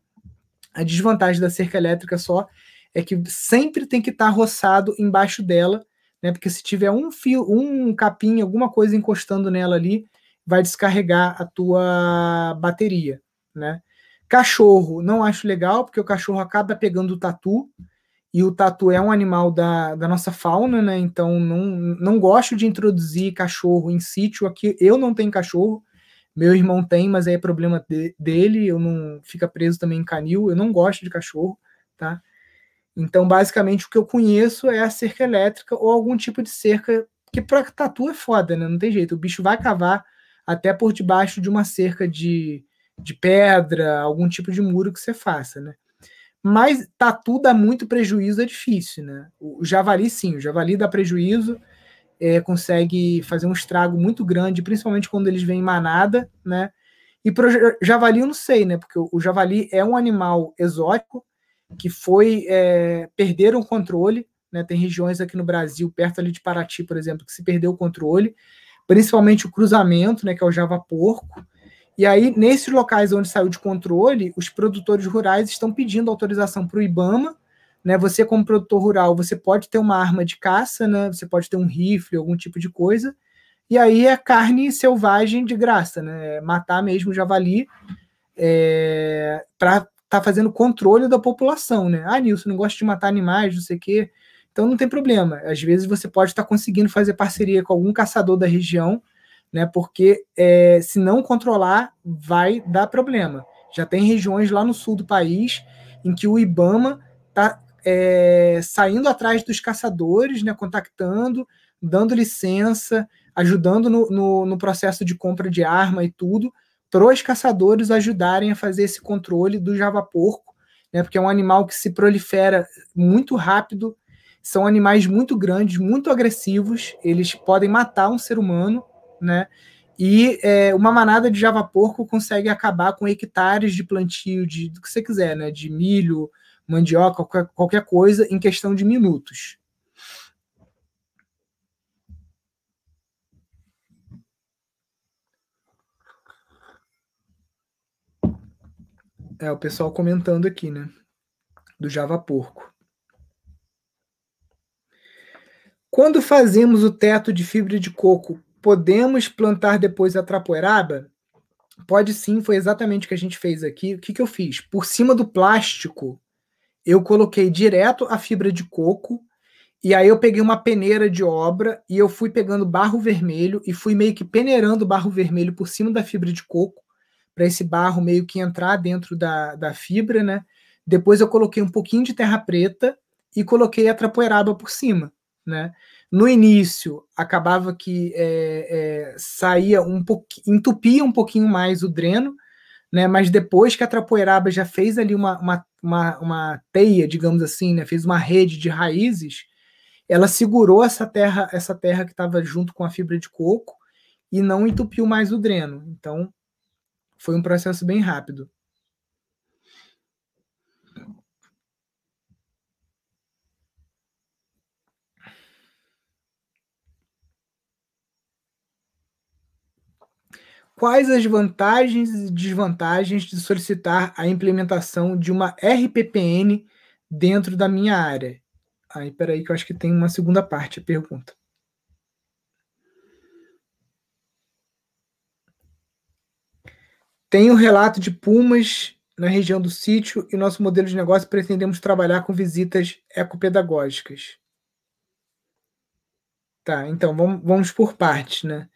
S1: A desvantagem da cerca elétrica só é que sempre tem que estar tá roçado embaixo dela, né? Porque se tiver um fio, um capim, alguma coisa encostando nela ali, vai descarregar a tua bateria, né? Cachorro, não acho legal, porque o cachorro acaba pegando o tatu, e o tatu é um animal da, da nossa fauna, né? Então não, não gosto de introduzir cachorro em sítio aqui. Eu não tenho cachorro, meu irmão tem, mas aí é problema de, dele, eu não fica preso também em canil, eu não gosto de cachorro, tá? Então, basicamente, o que eu conheço é a cerca elétrica ou algum tipo de cerca, que para tatu é foda, né? Não tem jeito, o bicho vai cavar até por debaixo de uma cerca de, de pedra, algum tipo de muro que você faça, né? Mas tatu dá muito prejuízo, é difícil, né? O javali, sim, o javali dá prejuízo, é, consegue fazer um estrago muito grande, principalmente quando eles vêm em manada, né? E para javali eu não sei, né? Porque o javali é um animal exótico que foi é, perderam o controle, né? Tem regiões aqui no Brasil, perto ali de Paraty, por exemplo, que se perdeu o controle, principalmente o cruzamento, né? Que é o java porco. E aí, nesses locais onde saiu de controle, os produtores rurais estão pedindo autorização para o IBAMA né? Você, como produtor rural, você pode ter uma arma de caça, né? Você pode ter um rifle, algum tipo de coisa. E aí é carne selvagem de graça, né? É matar mesmo o javali é, para tá fazendo controle da população, né? Ah, Nilson, não gosta de matar animais, não sei o quê. Então não tem problema. Às vezes você pode estar tá conseguindo fazer parceria com algum caçador da região, né? Porque é, se não controlar, vai dar problema. Já tem regiões lá no sul do país em que o IBAMA está é, saindo atrás dos caçadores, né, contactando, dando licença, ajudando no, no, no processo de compra de arma e tudo, para os caçadores ajudarem a fazer esse controle do javaporco, né, porque é um animal que se prolifera muito rápido, são animais muito grandes, muito agressivos, eles podem matar um ser humano, né? E é, uma manada de javaporco consegue acabar com hectares de plantio de do que você quiser, né? De milho, mandioca, qualquer, qualquer coisa, em questão de minutos. É, o pessoal comentando aqui, né? Do Java Porco. Quando fazemos o teto de fibra de coco, podemos plantar depois a trapoeraba? Pode sim, foi exatamente o que a gente fez aqui. O que, que eu fiz? Por cima do plástico eu coloquei direto a fibra de coco e aí eu peguei uma peneira de obra e eu fui pegando barro vermelho e fui meio que peneirando barro vermelho por cima da fibra de coco para esse barro meio que entrar dentro da, da fibra, né? Depois eu coloquei um pouquinho de terra preta e coloquei a trapoeraba por cima, né? No início acabava que é, é, saía um pouquinho, entupia um pouquinho mais o dreno, né? Mas depois que a Trapoeraba já fez ali uma, uma, uma, uma teia, digamos assim, né? Fez uma rede de raízes, ela segurou essa terra, essa terra que estava junto com a fibra de coco e não entupiu mais o dreno. Então, foi um processo bem rápido. quais as vantagens e desvantagens de solicitar a implementação de uma RPPN dentro da minha área? Aí, peraí, que eu acho que tem uma segunda parte a pergunta. Tem o relato de pumas na região do sítio e nosso modelo de negócio pretendemos trabalhar com visitas ecopedagógicas. Tá, então vamos, vamos por partes, né?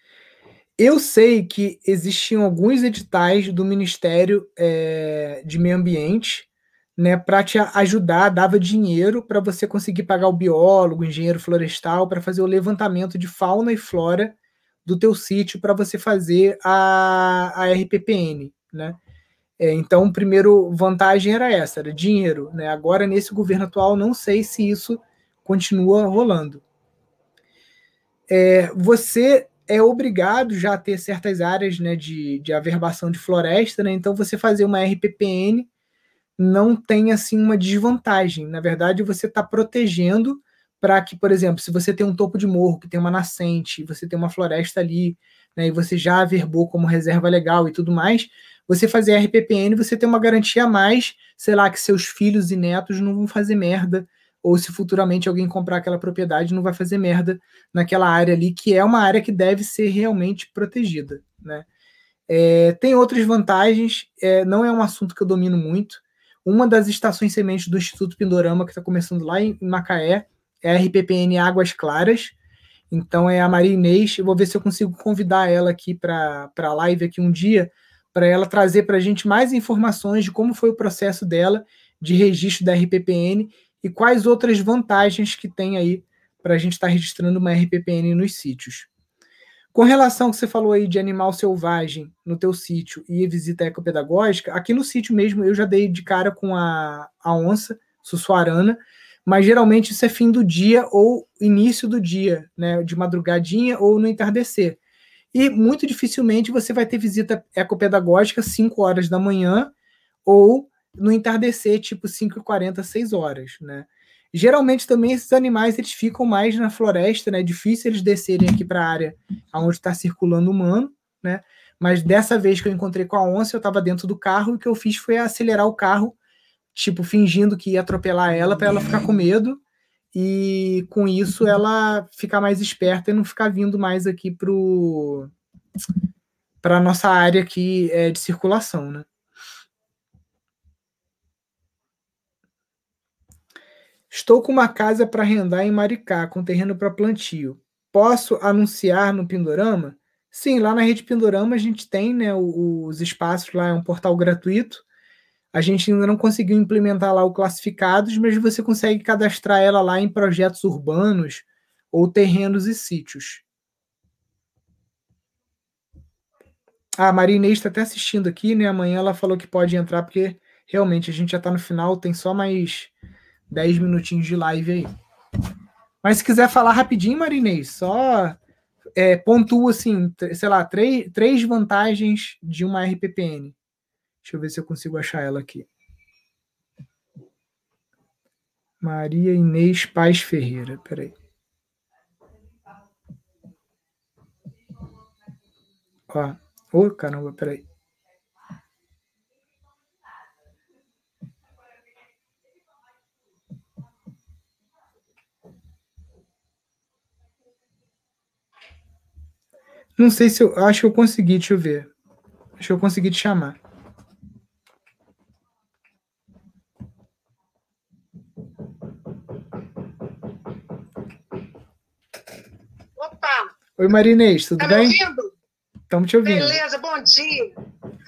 S1: Eu sei que existiam alguns editais do Ministério é, de Meio Ambiente né, para te ajudar, dava dinheiro para você conseguir pagar o biólogo, o engenheiro florestal, para fazer o levantamento de fauna e flora do teu sítio para você fazer a, a RPPN, né? É, então, a primeira vantagem era essa, era dinheiro, né? Agora, nesse governo atual, não sei se isso continua rolando. É, você é obrigado já a ter certas áreas né, de, de averbação de floresta, né? Então você fazer uma RPPN não tem assim uma desvantagem. Na verdade, você está protegendo para que, por exemplo, se você tem um topo de morro que tem uma nascente, você tem uma floresta ali, né, e você já averbou como reserva legal e tudo mais, você fazer RPPN, você tem uma garantia a mais, sei lá, que seus filhos e netos não vão fazer merda ou se futuramente alguém comprar aquela propriedade, não vai fazer merda naquela área ali, que é uma área que deve ser realmente protegida. Né? É, tem outras vantagens, é, não é um assunto que eu domino muito. Uma das estações sementes do Instituto Pindorama, que está começando lá em Macaé, a RPPN Águas Claras. Então é a Maria Inês. Eu vou ver se eu consigo convidar ela aqui para a live aqui um dia, para ela trazer para a gente mais informações de como foi o processo dela de registro da RPPN e quais outras vantagens que tem aí para a gente estar tá registrando uma RPPN nos sítios. Com relação ao que você falou aí de animal selvagem no teu sítio e visita ecopedagógica, aqui no sítio mesmo eu já dei de cara com a, a onça sussuarana, mas geralmente isso é fim do dia ou início do dia, né, de madrugadinha ou no entardecer. E muito dificilmente você vai ter visita ecopedagógica 5 horas da manhã ou no entardecer, tipo 5h40, 6 horas, né? Geralmente também esses animais eles ficam mais na floresta, né? É difícil eles descerem aqui para a área onde está circulando humano, né? Mas dessa vez que eu encontrei com a onça, eu estava dentro do carro e o que eu fiz foi acelerar o carro, tipo fingindo que ia atropelar ela para ela ficar com medo e com isso ela ficar mais esperta e não ficar vindo mais aqui pro para nossa área aqui é, de circulação, né? Estou com uma casa para arrendar em Maricá, com terreno para plantio. Posso anunciar no Pindorama? Sim, lá na rede Pindorama a gente tem né, os espaços lá, é um portal gratuito. A gente ainda não conseguiu implementar lá o classificados, mas você consegue cadastrar ela lá em projetos urbanos ou terrenos e sítios. Ah, a Maria Inês está até assistindo aqui, né? Amanhã ela falou que pode entrar, porque realmente a gente já está no final, tem só mais 10 minutinhos de live aí. Mas se quiser falar rapidinho, Marinês, só é, pontua assim, sei lá, três, três vantagens de uma RPPN. Deixa eu ver se eu consigo achar ela aqui. Maria Inês Paz Ferreira, peraí. Ó, ô oh, caramba, peraí. Não sei se eu. Acho que eu consegui, deixa eu ver. Acho que eu consegui te chamar. Oi, Marinês, tudo
S2: tá
S1: bem?
S2: Me ouvindo?
S1: Estamos te ouvindo.
S2: Beleza, bom dia.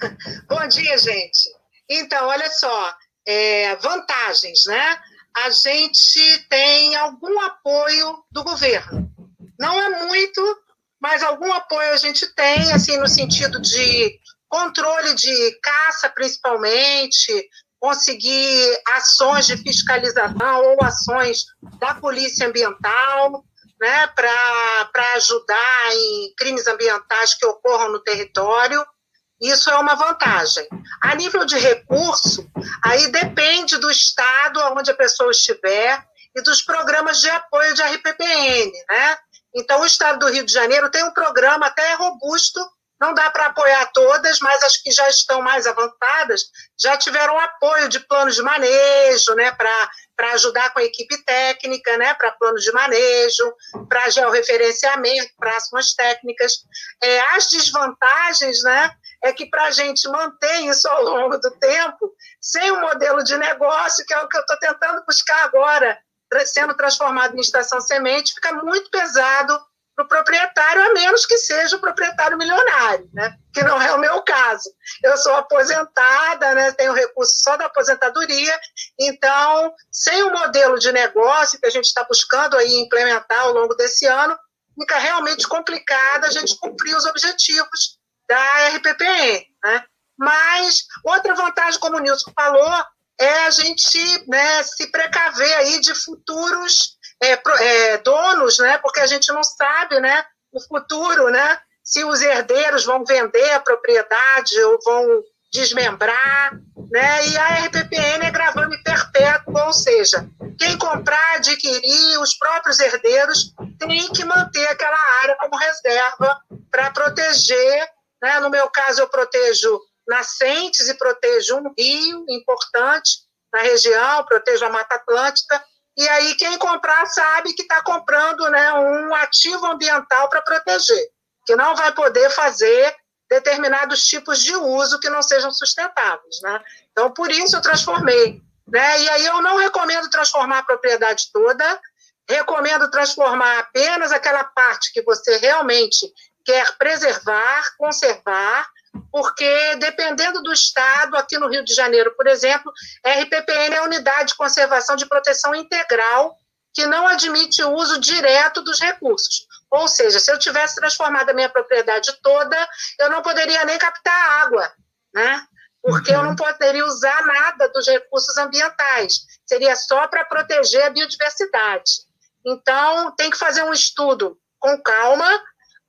S2: [LAUGHS] bom dia, gente. Então, olha só, é, vantagens, né? A gente tem algum apoio do governo. Não é muito, mas algum apoio a gente tem, assim, no sentido de controle de caça, principalmente, conseguir ações de fiscalização ou ações da polícia ambiental, né, para ajudar em crimes ambientais que ocorram no território. Isso é uma vantagem. A nível de recurso, aí depende do estado onde a pessoa estiver e dos programas de apoio de RPPN, né? Então, o Estado do Rio de Janeiro tem um programa até robusto Não dá para apoiar todas, mas as que já estão mais avançadas já tiveram apoio de planos de manejo, né, para ajudar com a equipe técnica, né, para planos de manejo, para georreferenciamento, para ações técnicas. É, as desvantagens, né, é que para a gente manter isso ao longo do tempo, sem um modelo de negócio, que é o que eu estou tentando buscar agora, sendo transformado em estação semente, fica muito pesado para o proprietário, a menos que seja o proprietário milionário, né? que não é o meu caso. Eu sou aposentada, né? tenho recurso só da aposentadoria, então, sem o modelo de negócio que a gente está buscando aí implementar ao longo desse ano, fica realmente complicado a gente cumprir os objetivos da RPPN. Né? Mas outra vantagem, como o Nilson falou, é a gente né, se precaver aí de futuros é, é, donos, né? Porque a gente não sabe, né? O futuro, né? Se os herdeiros vão vender a propriedade ou vão desmembrar, né? E a RPPN é gravando em perpétuo, ou seja, quem comprar, adquirir, os próprios herdeiros têm que manter aquela área como reserva para proteger, né? No meu caso, eu protejo nascentes e protejo um rio importante na região, protejo a Mata Atlântica, e aí quem comprar sabe que está comprando né, um ativo ambiental para proteger, que não vai poder fazer determinados tipos de uso que não sejam sustentáveis. Né? Então, por isso eu transformei. Né? E aí eu não recomendo transformar a propriedade toda, recomendo transformar apenas aquela parte que você realmente quer preservar, conservar, porque dependendo do estado, aqui no Rio de Janeiro, por exemplo, RPPN é a Unidade de Conservação de Proteção Integral, que não admite o uso direto dos recursos. Ou seja, se eu tivesse transformado a minha propriedade toda, eu não poderia nem captar água, né? Porque uhum. eu não poderia usar nada dos recursos ambientais. Seria só para proteger a biodiversidade. Então, tem que fazer um estudo com calma,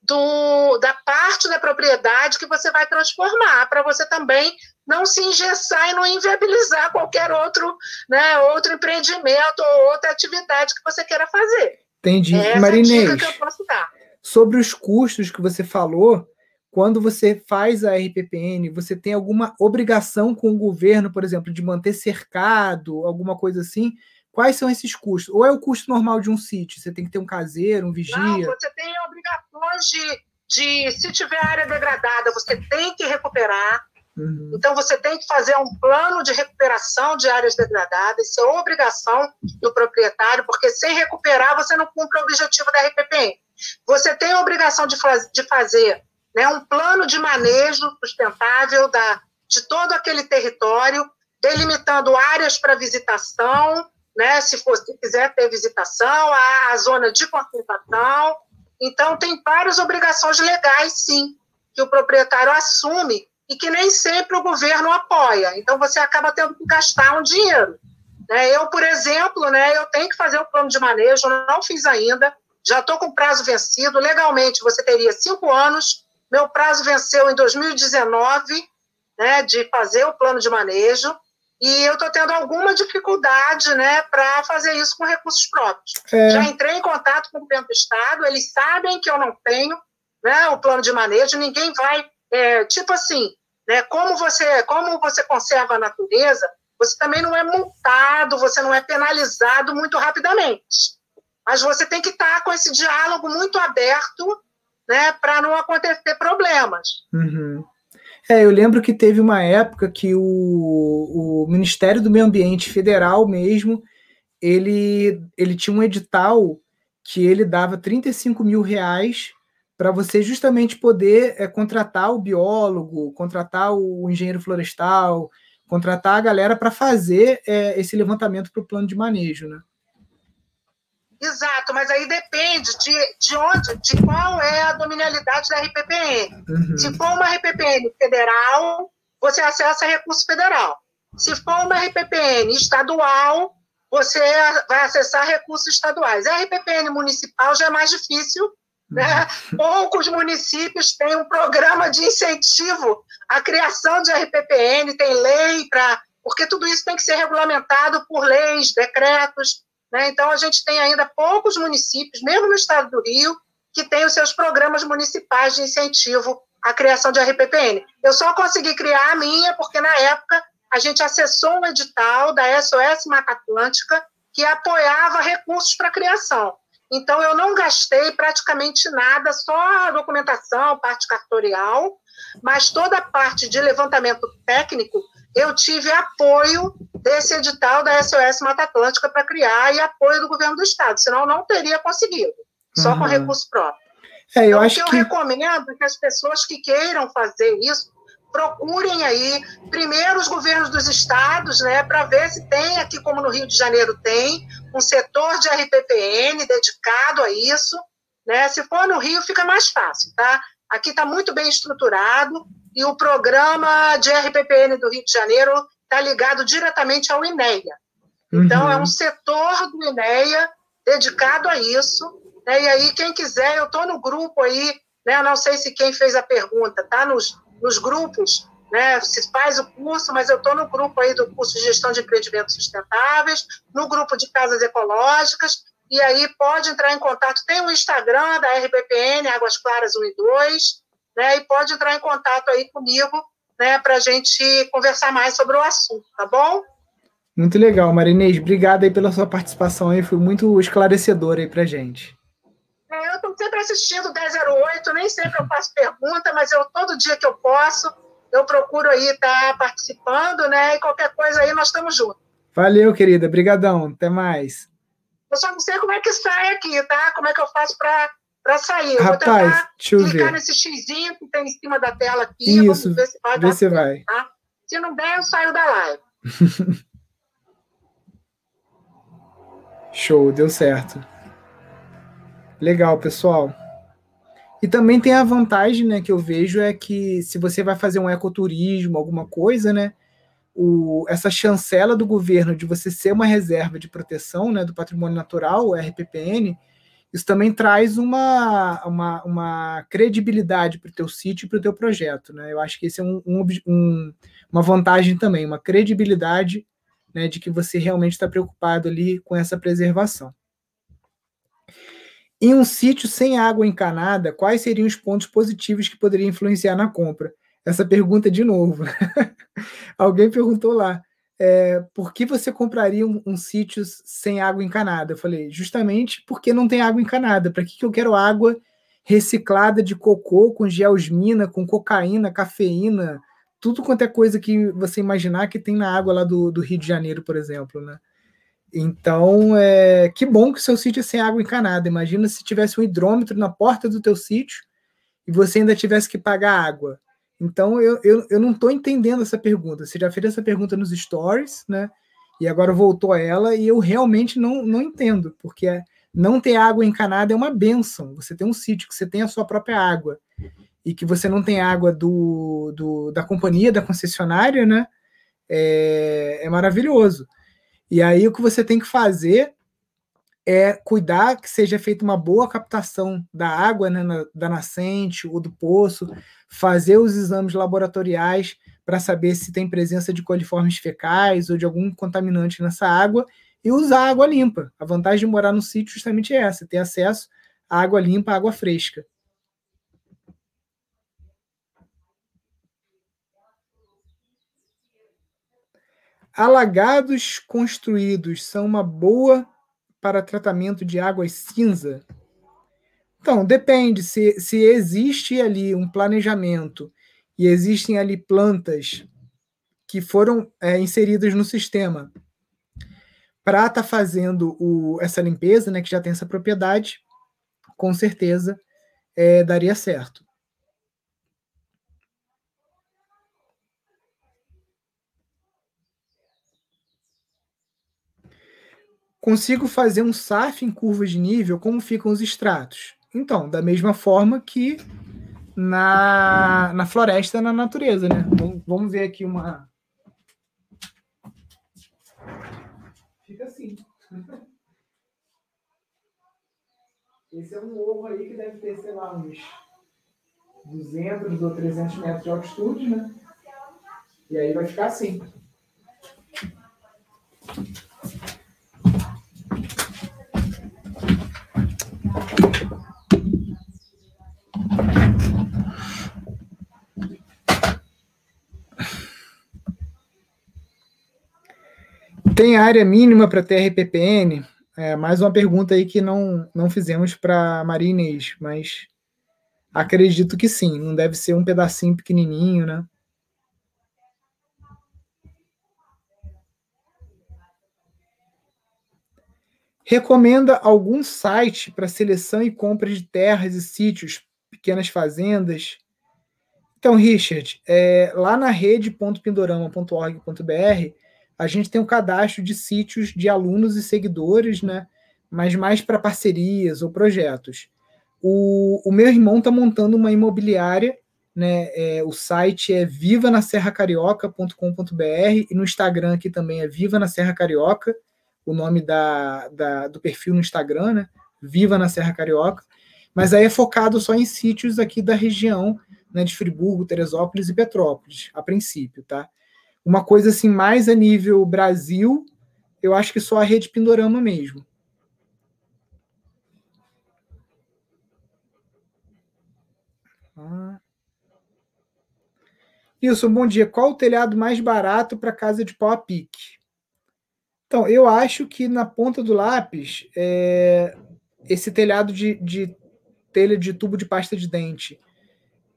S2: do, da parte da propriedade que você vai transformar, para você também não se engessar e não inviabilizar qualquer outro, né, outro empreendimento ou outra atividade que você queira fazer.
S1: Entendi.
S2: Essa
S1: Marinês,
S2: é a dica que eu posso dar.
S1: sobre os custos que você falou, quando você faz a RPPN, você tem alguma obrigação com o governo, por exemplo, de manter cercado, alguma coisa assim? Quais são esses custos? Ou é o custo normal de um sítio? Você tem que ter um caseiro, um vigia? Não,
S2: você tem obrigações de, de se tiver área degradada, você tem que recuperar. Uhum. Então, você tem que fazer um plano de recuperação de áreas degradadas, isso é obrigação do proprietário, porque sem recuperar, você não cumpre o objetivo da RPPM. Você tem a obrigação de, faz, de fazer né, um plano de manejo sustentável da, de todo aquele território, delimitando áreas para visitação, né, se, for, se quiser ter visitação, a, a zona de conservação. Então, tem várias obrigações legais, sim, que o proprietário assume e que nem sempre o governo apoia. Então, você acaba tendo que gastar um dinheiro. Né? Eu, por exemplo, né, eu tenho que fazer o um plano de manejo, não fiz ainda, já estou com prazo vencido. Legalmente, você teria cinco anos, meu prazo venceu em 2019, né, de fazer o plano de manejo e eu estou tendo alguma dificuldade né, para fazer isso com recursos próprios. É. Já entrei em contato com o governo do Estado, eles sabem que eu não tenho né, o plano de manejo, ninguém vai. É, tipo assim, né, como, você, como você conserva a natureza, você também não é multado, você não é penalizado muito rapidamente. Mas você tem que estar com esse diálogo muito aberto né, para não acontecer problemas.
S1: Uhum. É, eu lembro que teve uma época que o, o Ministério do Meio Ambiente Federal mesmo, ele, ele tinha um edital que ele dava 35 mil reais para você justamente poder é, contratar o biólogo, contratar o engenheiro florestal, contratar a galera para fazer é, esse levantamento para o plano de manejo, né?
S2: Exato, mas aí depende de, de onde, de qual é a dominalidade da RPPN. Uhum. Se for uma RPPN federal, você acessa recurso federal. Se for uma RPPN estadual, você vai acessar recursos estaduais. A RPPN municipal já é mais difícil, né? Uhum. [LAUGHS] Poucos municípios têm um programa de incentivo à criação de RPPN, tem lei para. Porque tudo isso tem que ser regulamentado por leis, decretos. Né? Então, a gente tem ainda poucos municípios, mesmo no estado do Rio, que têm os seus programas municipais de incentivo a criação de RPPN. Eu só consegui criar a minha porque, na época, a gente acessou um edital da SOS Mata Atlântica que apoiava recursos para criação. Então, eu não gastei praticamente nada, só a documentação, parte cartorial, mas toda a parte de levantamento técnico, eu tive apoio desse edital da SOS Mata Atlântica para criar e apoio do governo do Estado, senão eu não teria conseguido, só uhum. com recurso próprio. É, eu então, acho o que eu recomendo é que as pessoas que queiram fazer isso procurem aí primeiro os governos dos estados, né, para ver se tem aqui como no Rio de Janeiro tem um setor de RPPN dedicado a isso, né? Se for no Rio fica mais fácil, tá? Aqui está muito bem estruturado e o programa de RPPN do Rio de Janeiro está ligado diretamente ao INEA. Então uhum. é um setor do INEA dedicado a isso. Né? E aí quem quiser, eu estou no grupo aí, né? Não sei se quem fez a pergunta, tá nos nos grupos, né? Se faz o curso, mas eu estou no grupo aí do curso de gestão de empreendimentos sustentáveis, no grupo de casas ecológicas, e aí pode entrar em contato. Tem o Instagram da RBPN, Águas Claras 1 e 2, né? E pode entrar em contato aí comigo, né? Para a gente conversar mais sobre o assunto, tá bom?
S1: Muito legal, Marinês. Obrigada aí pela sua participação aí, foi muito esclarecedora aí para gente.
S2: É, eu estou sempre assistindo 1008, nem sempre eu faço pergunta, mas eu todo dia que eu posso, eu procuro aí estar tá participando, né? E qualquer coisa aí nós estamos juntos.
S1: Valeu, querida. Obrigadão. Até mais.
S2: Eu só não sei como é que sai aqui, tá? Como é que eu faço para para sair. Eu
S1: Rapaz, vou deixa eu
S2: clicar
S1: ver.
S2: nesse xizinho que tem em cima da tela aqui.
S1: Isso, vamos ver se vai. Vê se vai. Tá?
S2: Se não der, eu saio da live. [LAUGHS]
S1: Show, deu certo. Legal, pessoal. E também tem a vantagem, né, que eu vejo é que se você vai fazer um ecoturismo, alguma coisa, né, o, essa chancela do governo de você ser uma reserva de proteção, né, do patrimônio natural, o RPPN, isso também traz uma, uma, uma credibilidade para o teu sítio e para o teu projeto, né? Eu acho que esse é um, um, um, uma vantagem também, uma credibilidade, né, de que você realmente está preocupado ali com essa preservação. Em um sítio sem água encanada, quais seriam os pontos positivos que poderiam influenciar na compra? Essa pergunta de novo. [LAUGHS] Alguém perguntou lá, é, por que você compraria um, um, sítio sem água encanada? Eu falei, justamente porque não tem água encanada. Para que, que eu quero água reciclada de cocô, com geosmina, com cocaína, cafeína, tudo quanto é coisa que você imaginar que tem na água lá do, do Rio de Janeiro, por exemplo, né? Então, é, que bom que o seu sítio é sem água encanada. Imagina se tivesse um hidrômetro na porta do teu sítio e você ainda tivesse que pagar água. Então, eu, eu, eu não estou entendendo essa pergunta. Você já fez essa pergunta nos stories, né? E agora voltou a ela e eu realmente não, não entendo, porque não ter água encanada é uma benção. Você tem um sítio que você tem a sua própria água e que você não tem água do, do da companhia, da concessionária, né? É, é maravilhoso. E aí o que você tem que fazer é cuidar que seja feita uma boa captação da água, né, na, da nascente ou do poço, fazer os exames laboratoriais para saber se tem presença de coliformes fecais ou de algum contaminante nessa água e usar água limpa. A vantagem de morar no sítio justamente é essa, ter acesso à água limpa, à água fresca. Alagados construídos são uma boa para tratamento de águas cinza? Então, depende. Se, se existe ali um planejamento e existem ali plantas que foram é, inseridas no sistema para estar tá fazendo o, essa limpeza, né, que já tem essa propriedade, com certeza é, daria certo. consigo fazer um SAF em curvas de nível, como ficam os extratos? Então, da mesma forma que na, na floresta, na natureza, né? Vamos, vamos ver aqui uma. Fica assim. [LAUGHS] Esse é um morro aí que deve ter, sei lá, uns 200 ou 300 metros de altitude, né? E aí vai ficar assim. Tem área mínima para TRPPN? É, mais uma pergunta aí que não, não fizemos para Maria Inês, mas acredito que sim. Não deve ser um pedacinho pequenininho, né? Recomenda algum site para seleção e compra de terras e sítios, pequenas fazendas? Então, Richard, é, lá na rede.pindorama.org.br, a gente tem um cadastro de sítios de alunos e seguidores, né? Mas mais para parcerias ou projetos. O, o meu irmão está montando uma imobiliária, né? É, o site é vivanaserracarioca.com.br e no Instagram aqui também é Viva na Serra Carioca o nome da, da, do perfil no Instagram, né? Viva na Serra Carioca. Mas aí é focado só em sítios aqui da região, né, de Friburgo, Teresópolis e Petrópolis, a princípio, tá? Uma coisa assim mais a nível Brasil, eu acho que só a rede Pindorama mesmo. Ah. Wilson, bom dia. Qual o telhado mais barato para casa de pau a pique? Então, eu acho que na ponta do lápis, é, esse telhado de, de telha de tubo de pasta de dente,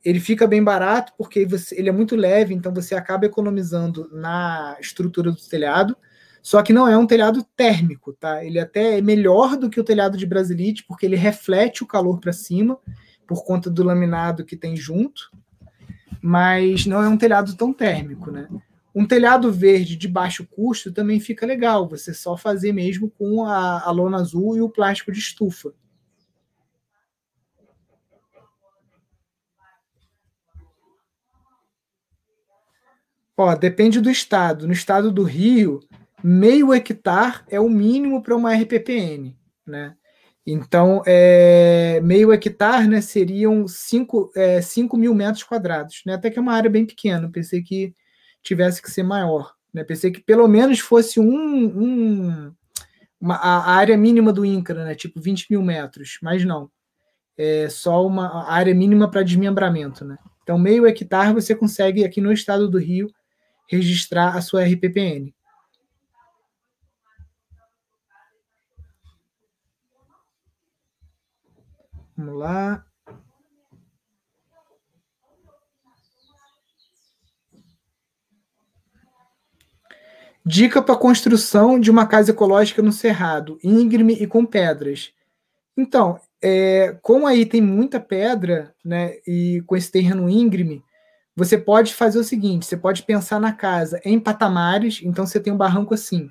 S1: ele fica bem barato porque você, ele é muito leve, então você acaba economizando na estrutura do telhado. Só que não é um telhado térmico, tá? Ele até é melhor do que o telhado de Brasilite, porque ele reflete o calor para cima, por conta do laminado que tem junto, mas não é um telhado tão térmico, né? Um telhado verde de baixo custo também fica legal, você só fazer mesmo com a, a lona azul e o plástico de estufa. Ó, depende do estado. No estado do Rio, meio hectare é o mínimo para uma RPPN, né? Então, é, meio hectare né, seriam 5 é, mil metros quadrados, né? Até que é uma área bem pequena. Pensei que tivesse que ser maior. Né? Pensei que pelo menos fosse um, um uma, a área mínima do INCRA, né? tipo 20 mil metros, mas não. É só uma área mínima para desmembramento. Né? Então, meio hectare você consegue, aqui no estado do Rio, registrar a sua RPPN. Vamos lá. Dica para construção de uma casa ecológica no Cerrado, íngreme e com pedras. Então, é, como aí tem muita pedra, né, e com esse terreno íngreme, você pode fazer o seguinte: você pode pensar na casa em patamares, então você tem um barranco assim,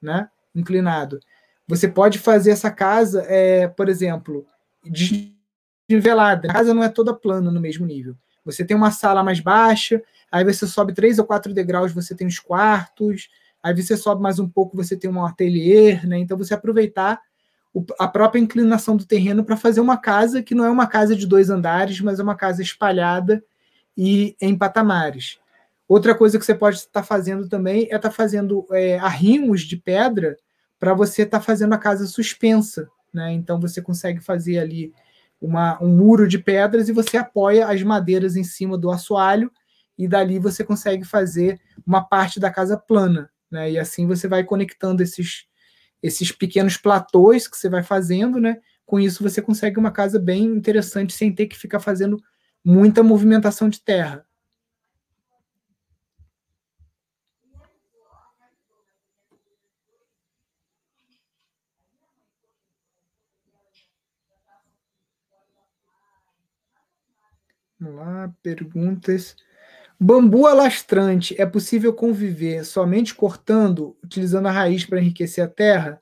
S1: né, inclinado. Você pode fazer essa casa, é, por exemplo, desnivelada. A casa não é toda plana no mesmo nível. Você tem uma sala mais baixa, aí você sobe três ou quatro degraus, você tem os quartos, Aí você sobe mais um pouco, você tem um ateliê, né? Então você aproveitar a própria inclinação do terreno para fazer uma casa que não é uma casa de dois andares, mas é uma casa espalhada e em patamares. Outra coisa que você pode estar tá fazendo também é estar tá fazendo é, arrimos de pedra para você estar tá fazendo a casa suspensa, né? Então você consegue fazer ali uma, um muro de pedras e você apoia as madeiras em cima do assoalho e dali você consegue fazer uma parte da casa plana. Né? E assim você vai conectando esses, esses pequenos platôs que você vai fazendo, né? Com isso você consegue uma casa bem interessante sem ter que ficar fazendo muita movimentação de terra. Vamos lá, perguntas. Bambu alastrante é possível conviver somente cortando, utilizando a raiz para enriquecer a terra?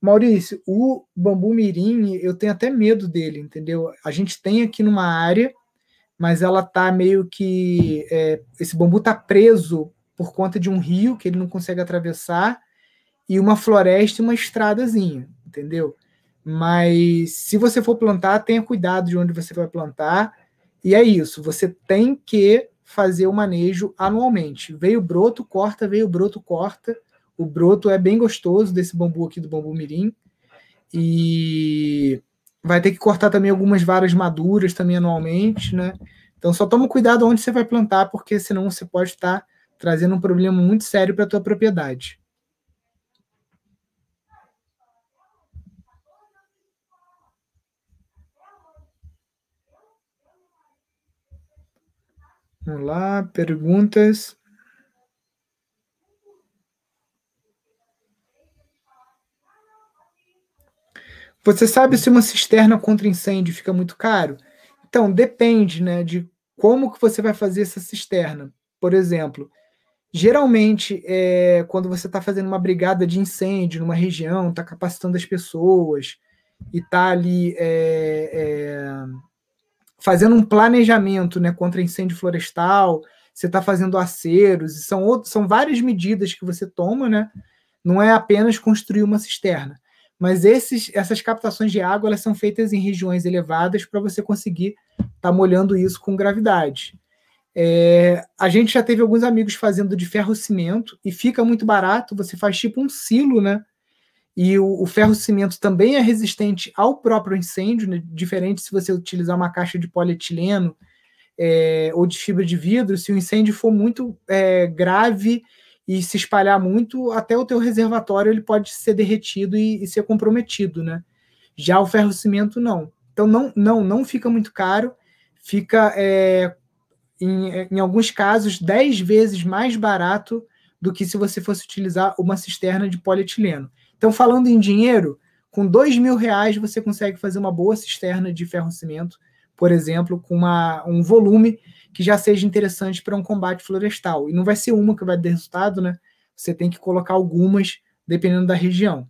S1: Maurício, o bambu mirim, eu tenho até medo dele, entendeu? A gente tem aqui numa área, mas ela tá meio que. É, esse bambu tá preso por conta de um rio que ele não consegue atravessar e uma floresta e uma estradazinha, entendeu? Mas se você for plantar, tenha cuidado de onde você vai plantar. E é isso, você tem que fazer o manejo anualmente. Veio broto, corta, veio broto, corta. O broto é bem gostoso desse bambu aqui do bambu mirim. E vai ter que cortar também algumas varas maduras também anualmente, né? Então só toma cuidado onde você vai plantar, porque senão você pode estar trazendo um problema muito sério para a tua propriedade. Vamos lá, perguntas. Você sabe se uma cisterna contra incêndio fica muito caro? Então, depende, né, de como que você vai fazer essa cisterna. Por exemplo, geralmente, é, quando você está fazendo uma brigada de incêndio numa região, está capacitando as pessoas e está ali é, é, fazendo um planejamento né, contra incêndio florestal, você está fazendo aceros, são, outros, são várias medidas que você toma, né? Não é apenas construir uma cisterna. Mas esses, essas captações de água elas são feitas em regiões elevadas para você conseguir estar tá molhando isso com gravidade. É, a gente já teve alguns amigos fazendo de ferro-cimento e fica muito barato. Você faz tipo um silo, né? E o, o ferro-cimento também é resistente ao próprio incêndio, né? diferente se você utilizar uma caixa de polietileno é, ou de fibra de vidro. Se o incêndio for muito é, grave e se espalhar muito, até o teu reservatório ele pode ser derretido e, e ser comprometido, né? Já o ferro-cimento não. Então não, não, não fica muito caro, fica é, em, em alguns casos 10 vezes mais barato do que se você fosse utilizar uma cisterna de polietileno. Então, falando em dinheiro, com dois mil reais você consegue fazer uma boa cisterna de ferro-cimento, por exemplo, com uma, um volume que já seja interessante para um combate florestal. E não vai ser uma que vai dar resultado, né? Você tem que colocar algumas, dependendo da região.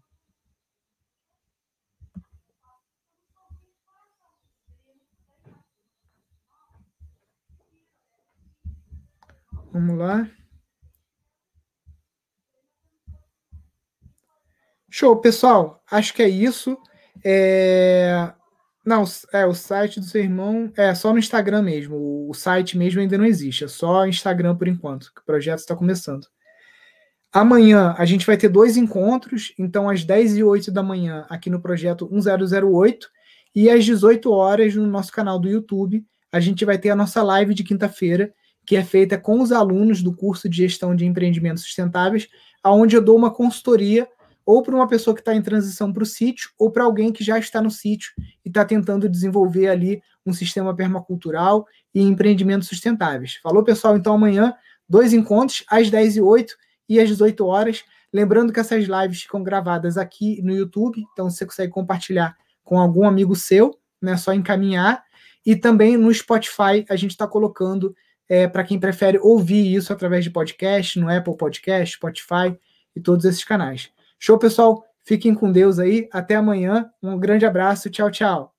S1: Vamos lá. Show, pessoal. Acho que é isso. É... Não, é o site do seu irmão é só no Instagram mesmo. O site mesmo ainda não existe, é só Instagram por enquanto, que o projeto está começando. Amanhã a gente vai ter dois encontros, então às 10 e 8 da manhã aqui no projeto 1008 e às 18 horas no nosso canal do YouTube, a gente vai ter a nossa live de quinta-feira, que é feita com os alunos do curso de gestão de empreendimentos sustentáveis, aonde eu dou uma consultoria ou para uma pessoa que está em transição para o sítio, ou para alguém que já está no sítio e está tentando desenvolver ali um sistema permacultural e empreendimentos sustentáveis. Falou, pessoal? Então, amanhã, dois encontros, às 10 e 8 e às 18 horas. Lembrando que essas lives ficam gravadas aqui no YouTube, então você consegue compartilhar com algum amigo seu, né? Só encaminhar. E também no Spotify, a gente está colocando é, para quem prefere ouvir isso através de podcast, no Apple Podcast, Spotify e todos esses canais. Show, pessoal? Fiquem com Deus aí. Até amanhã. Um grande abraço. Tchau, tchau.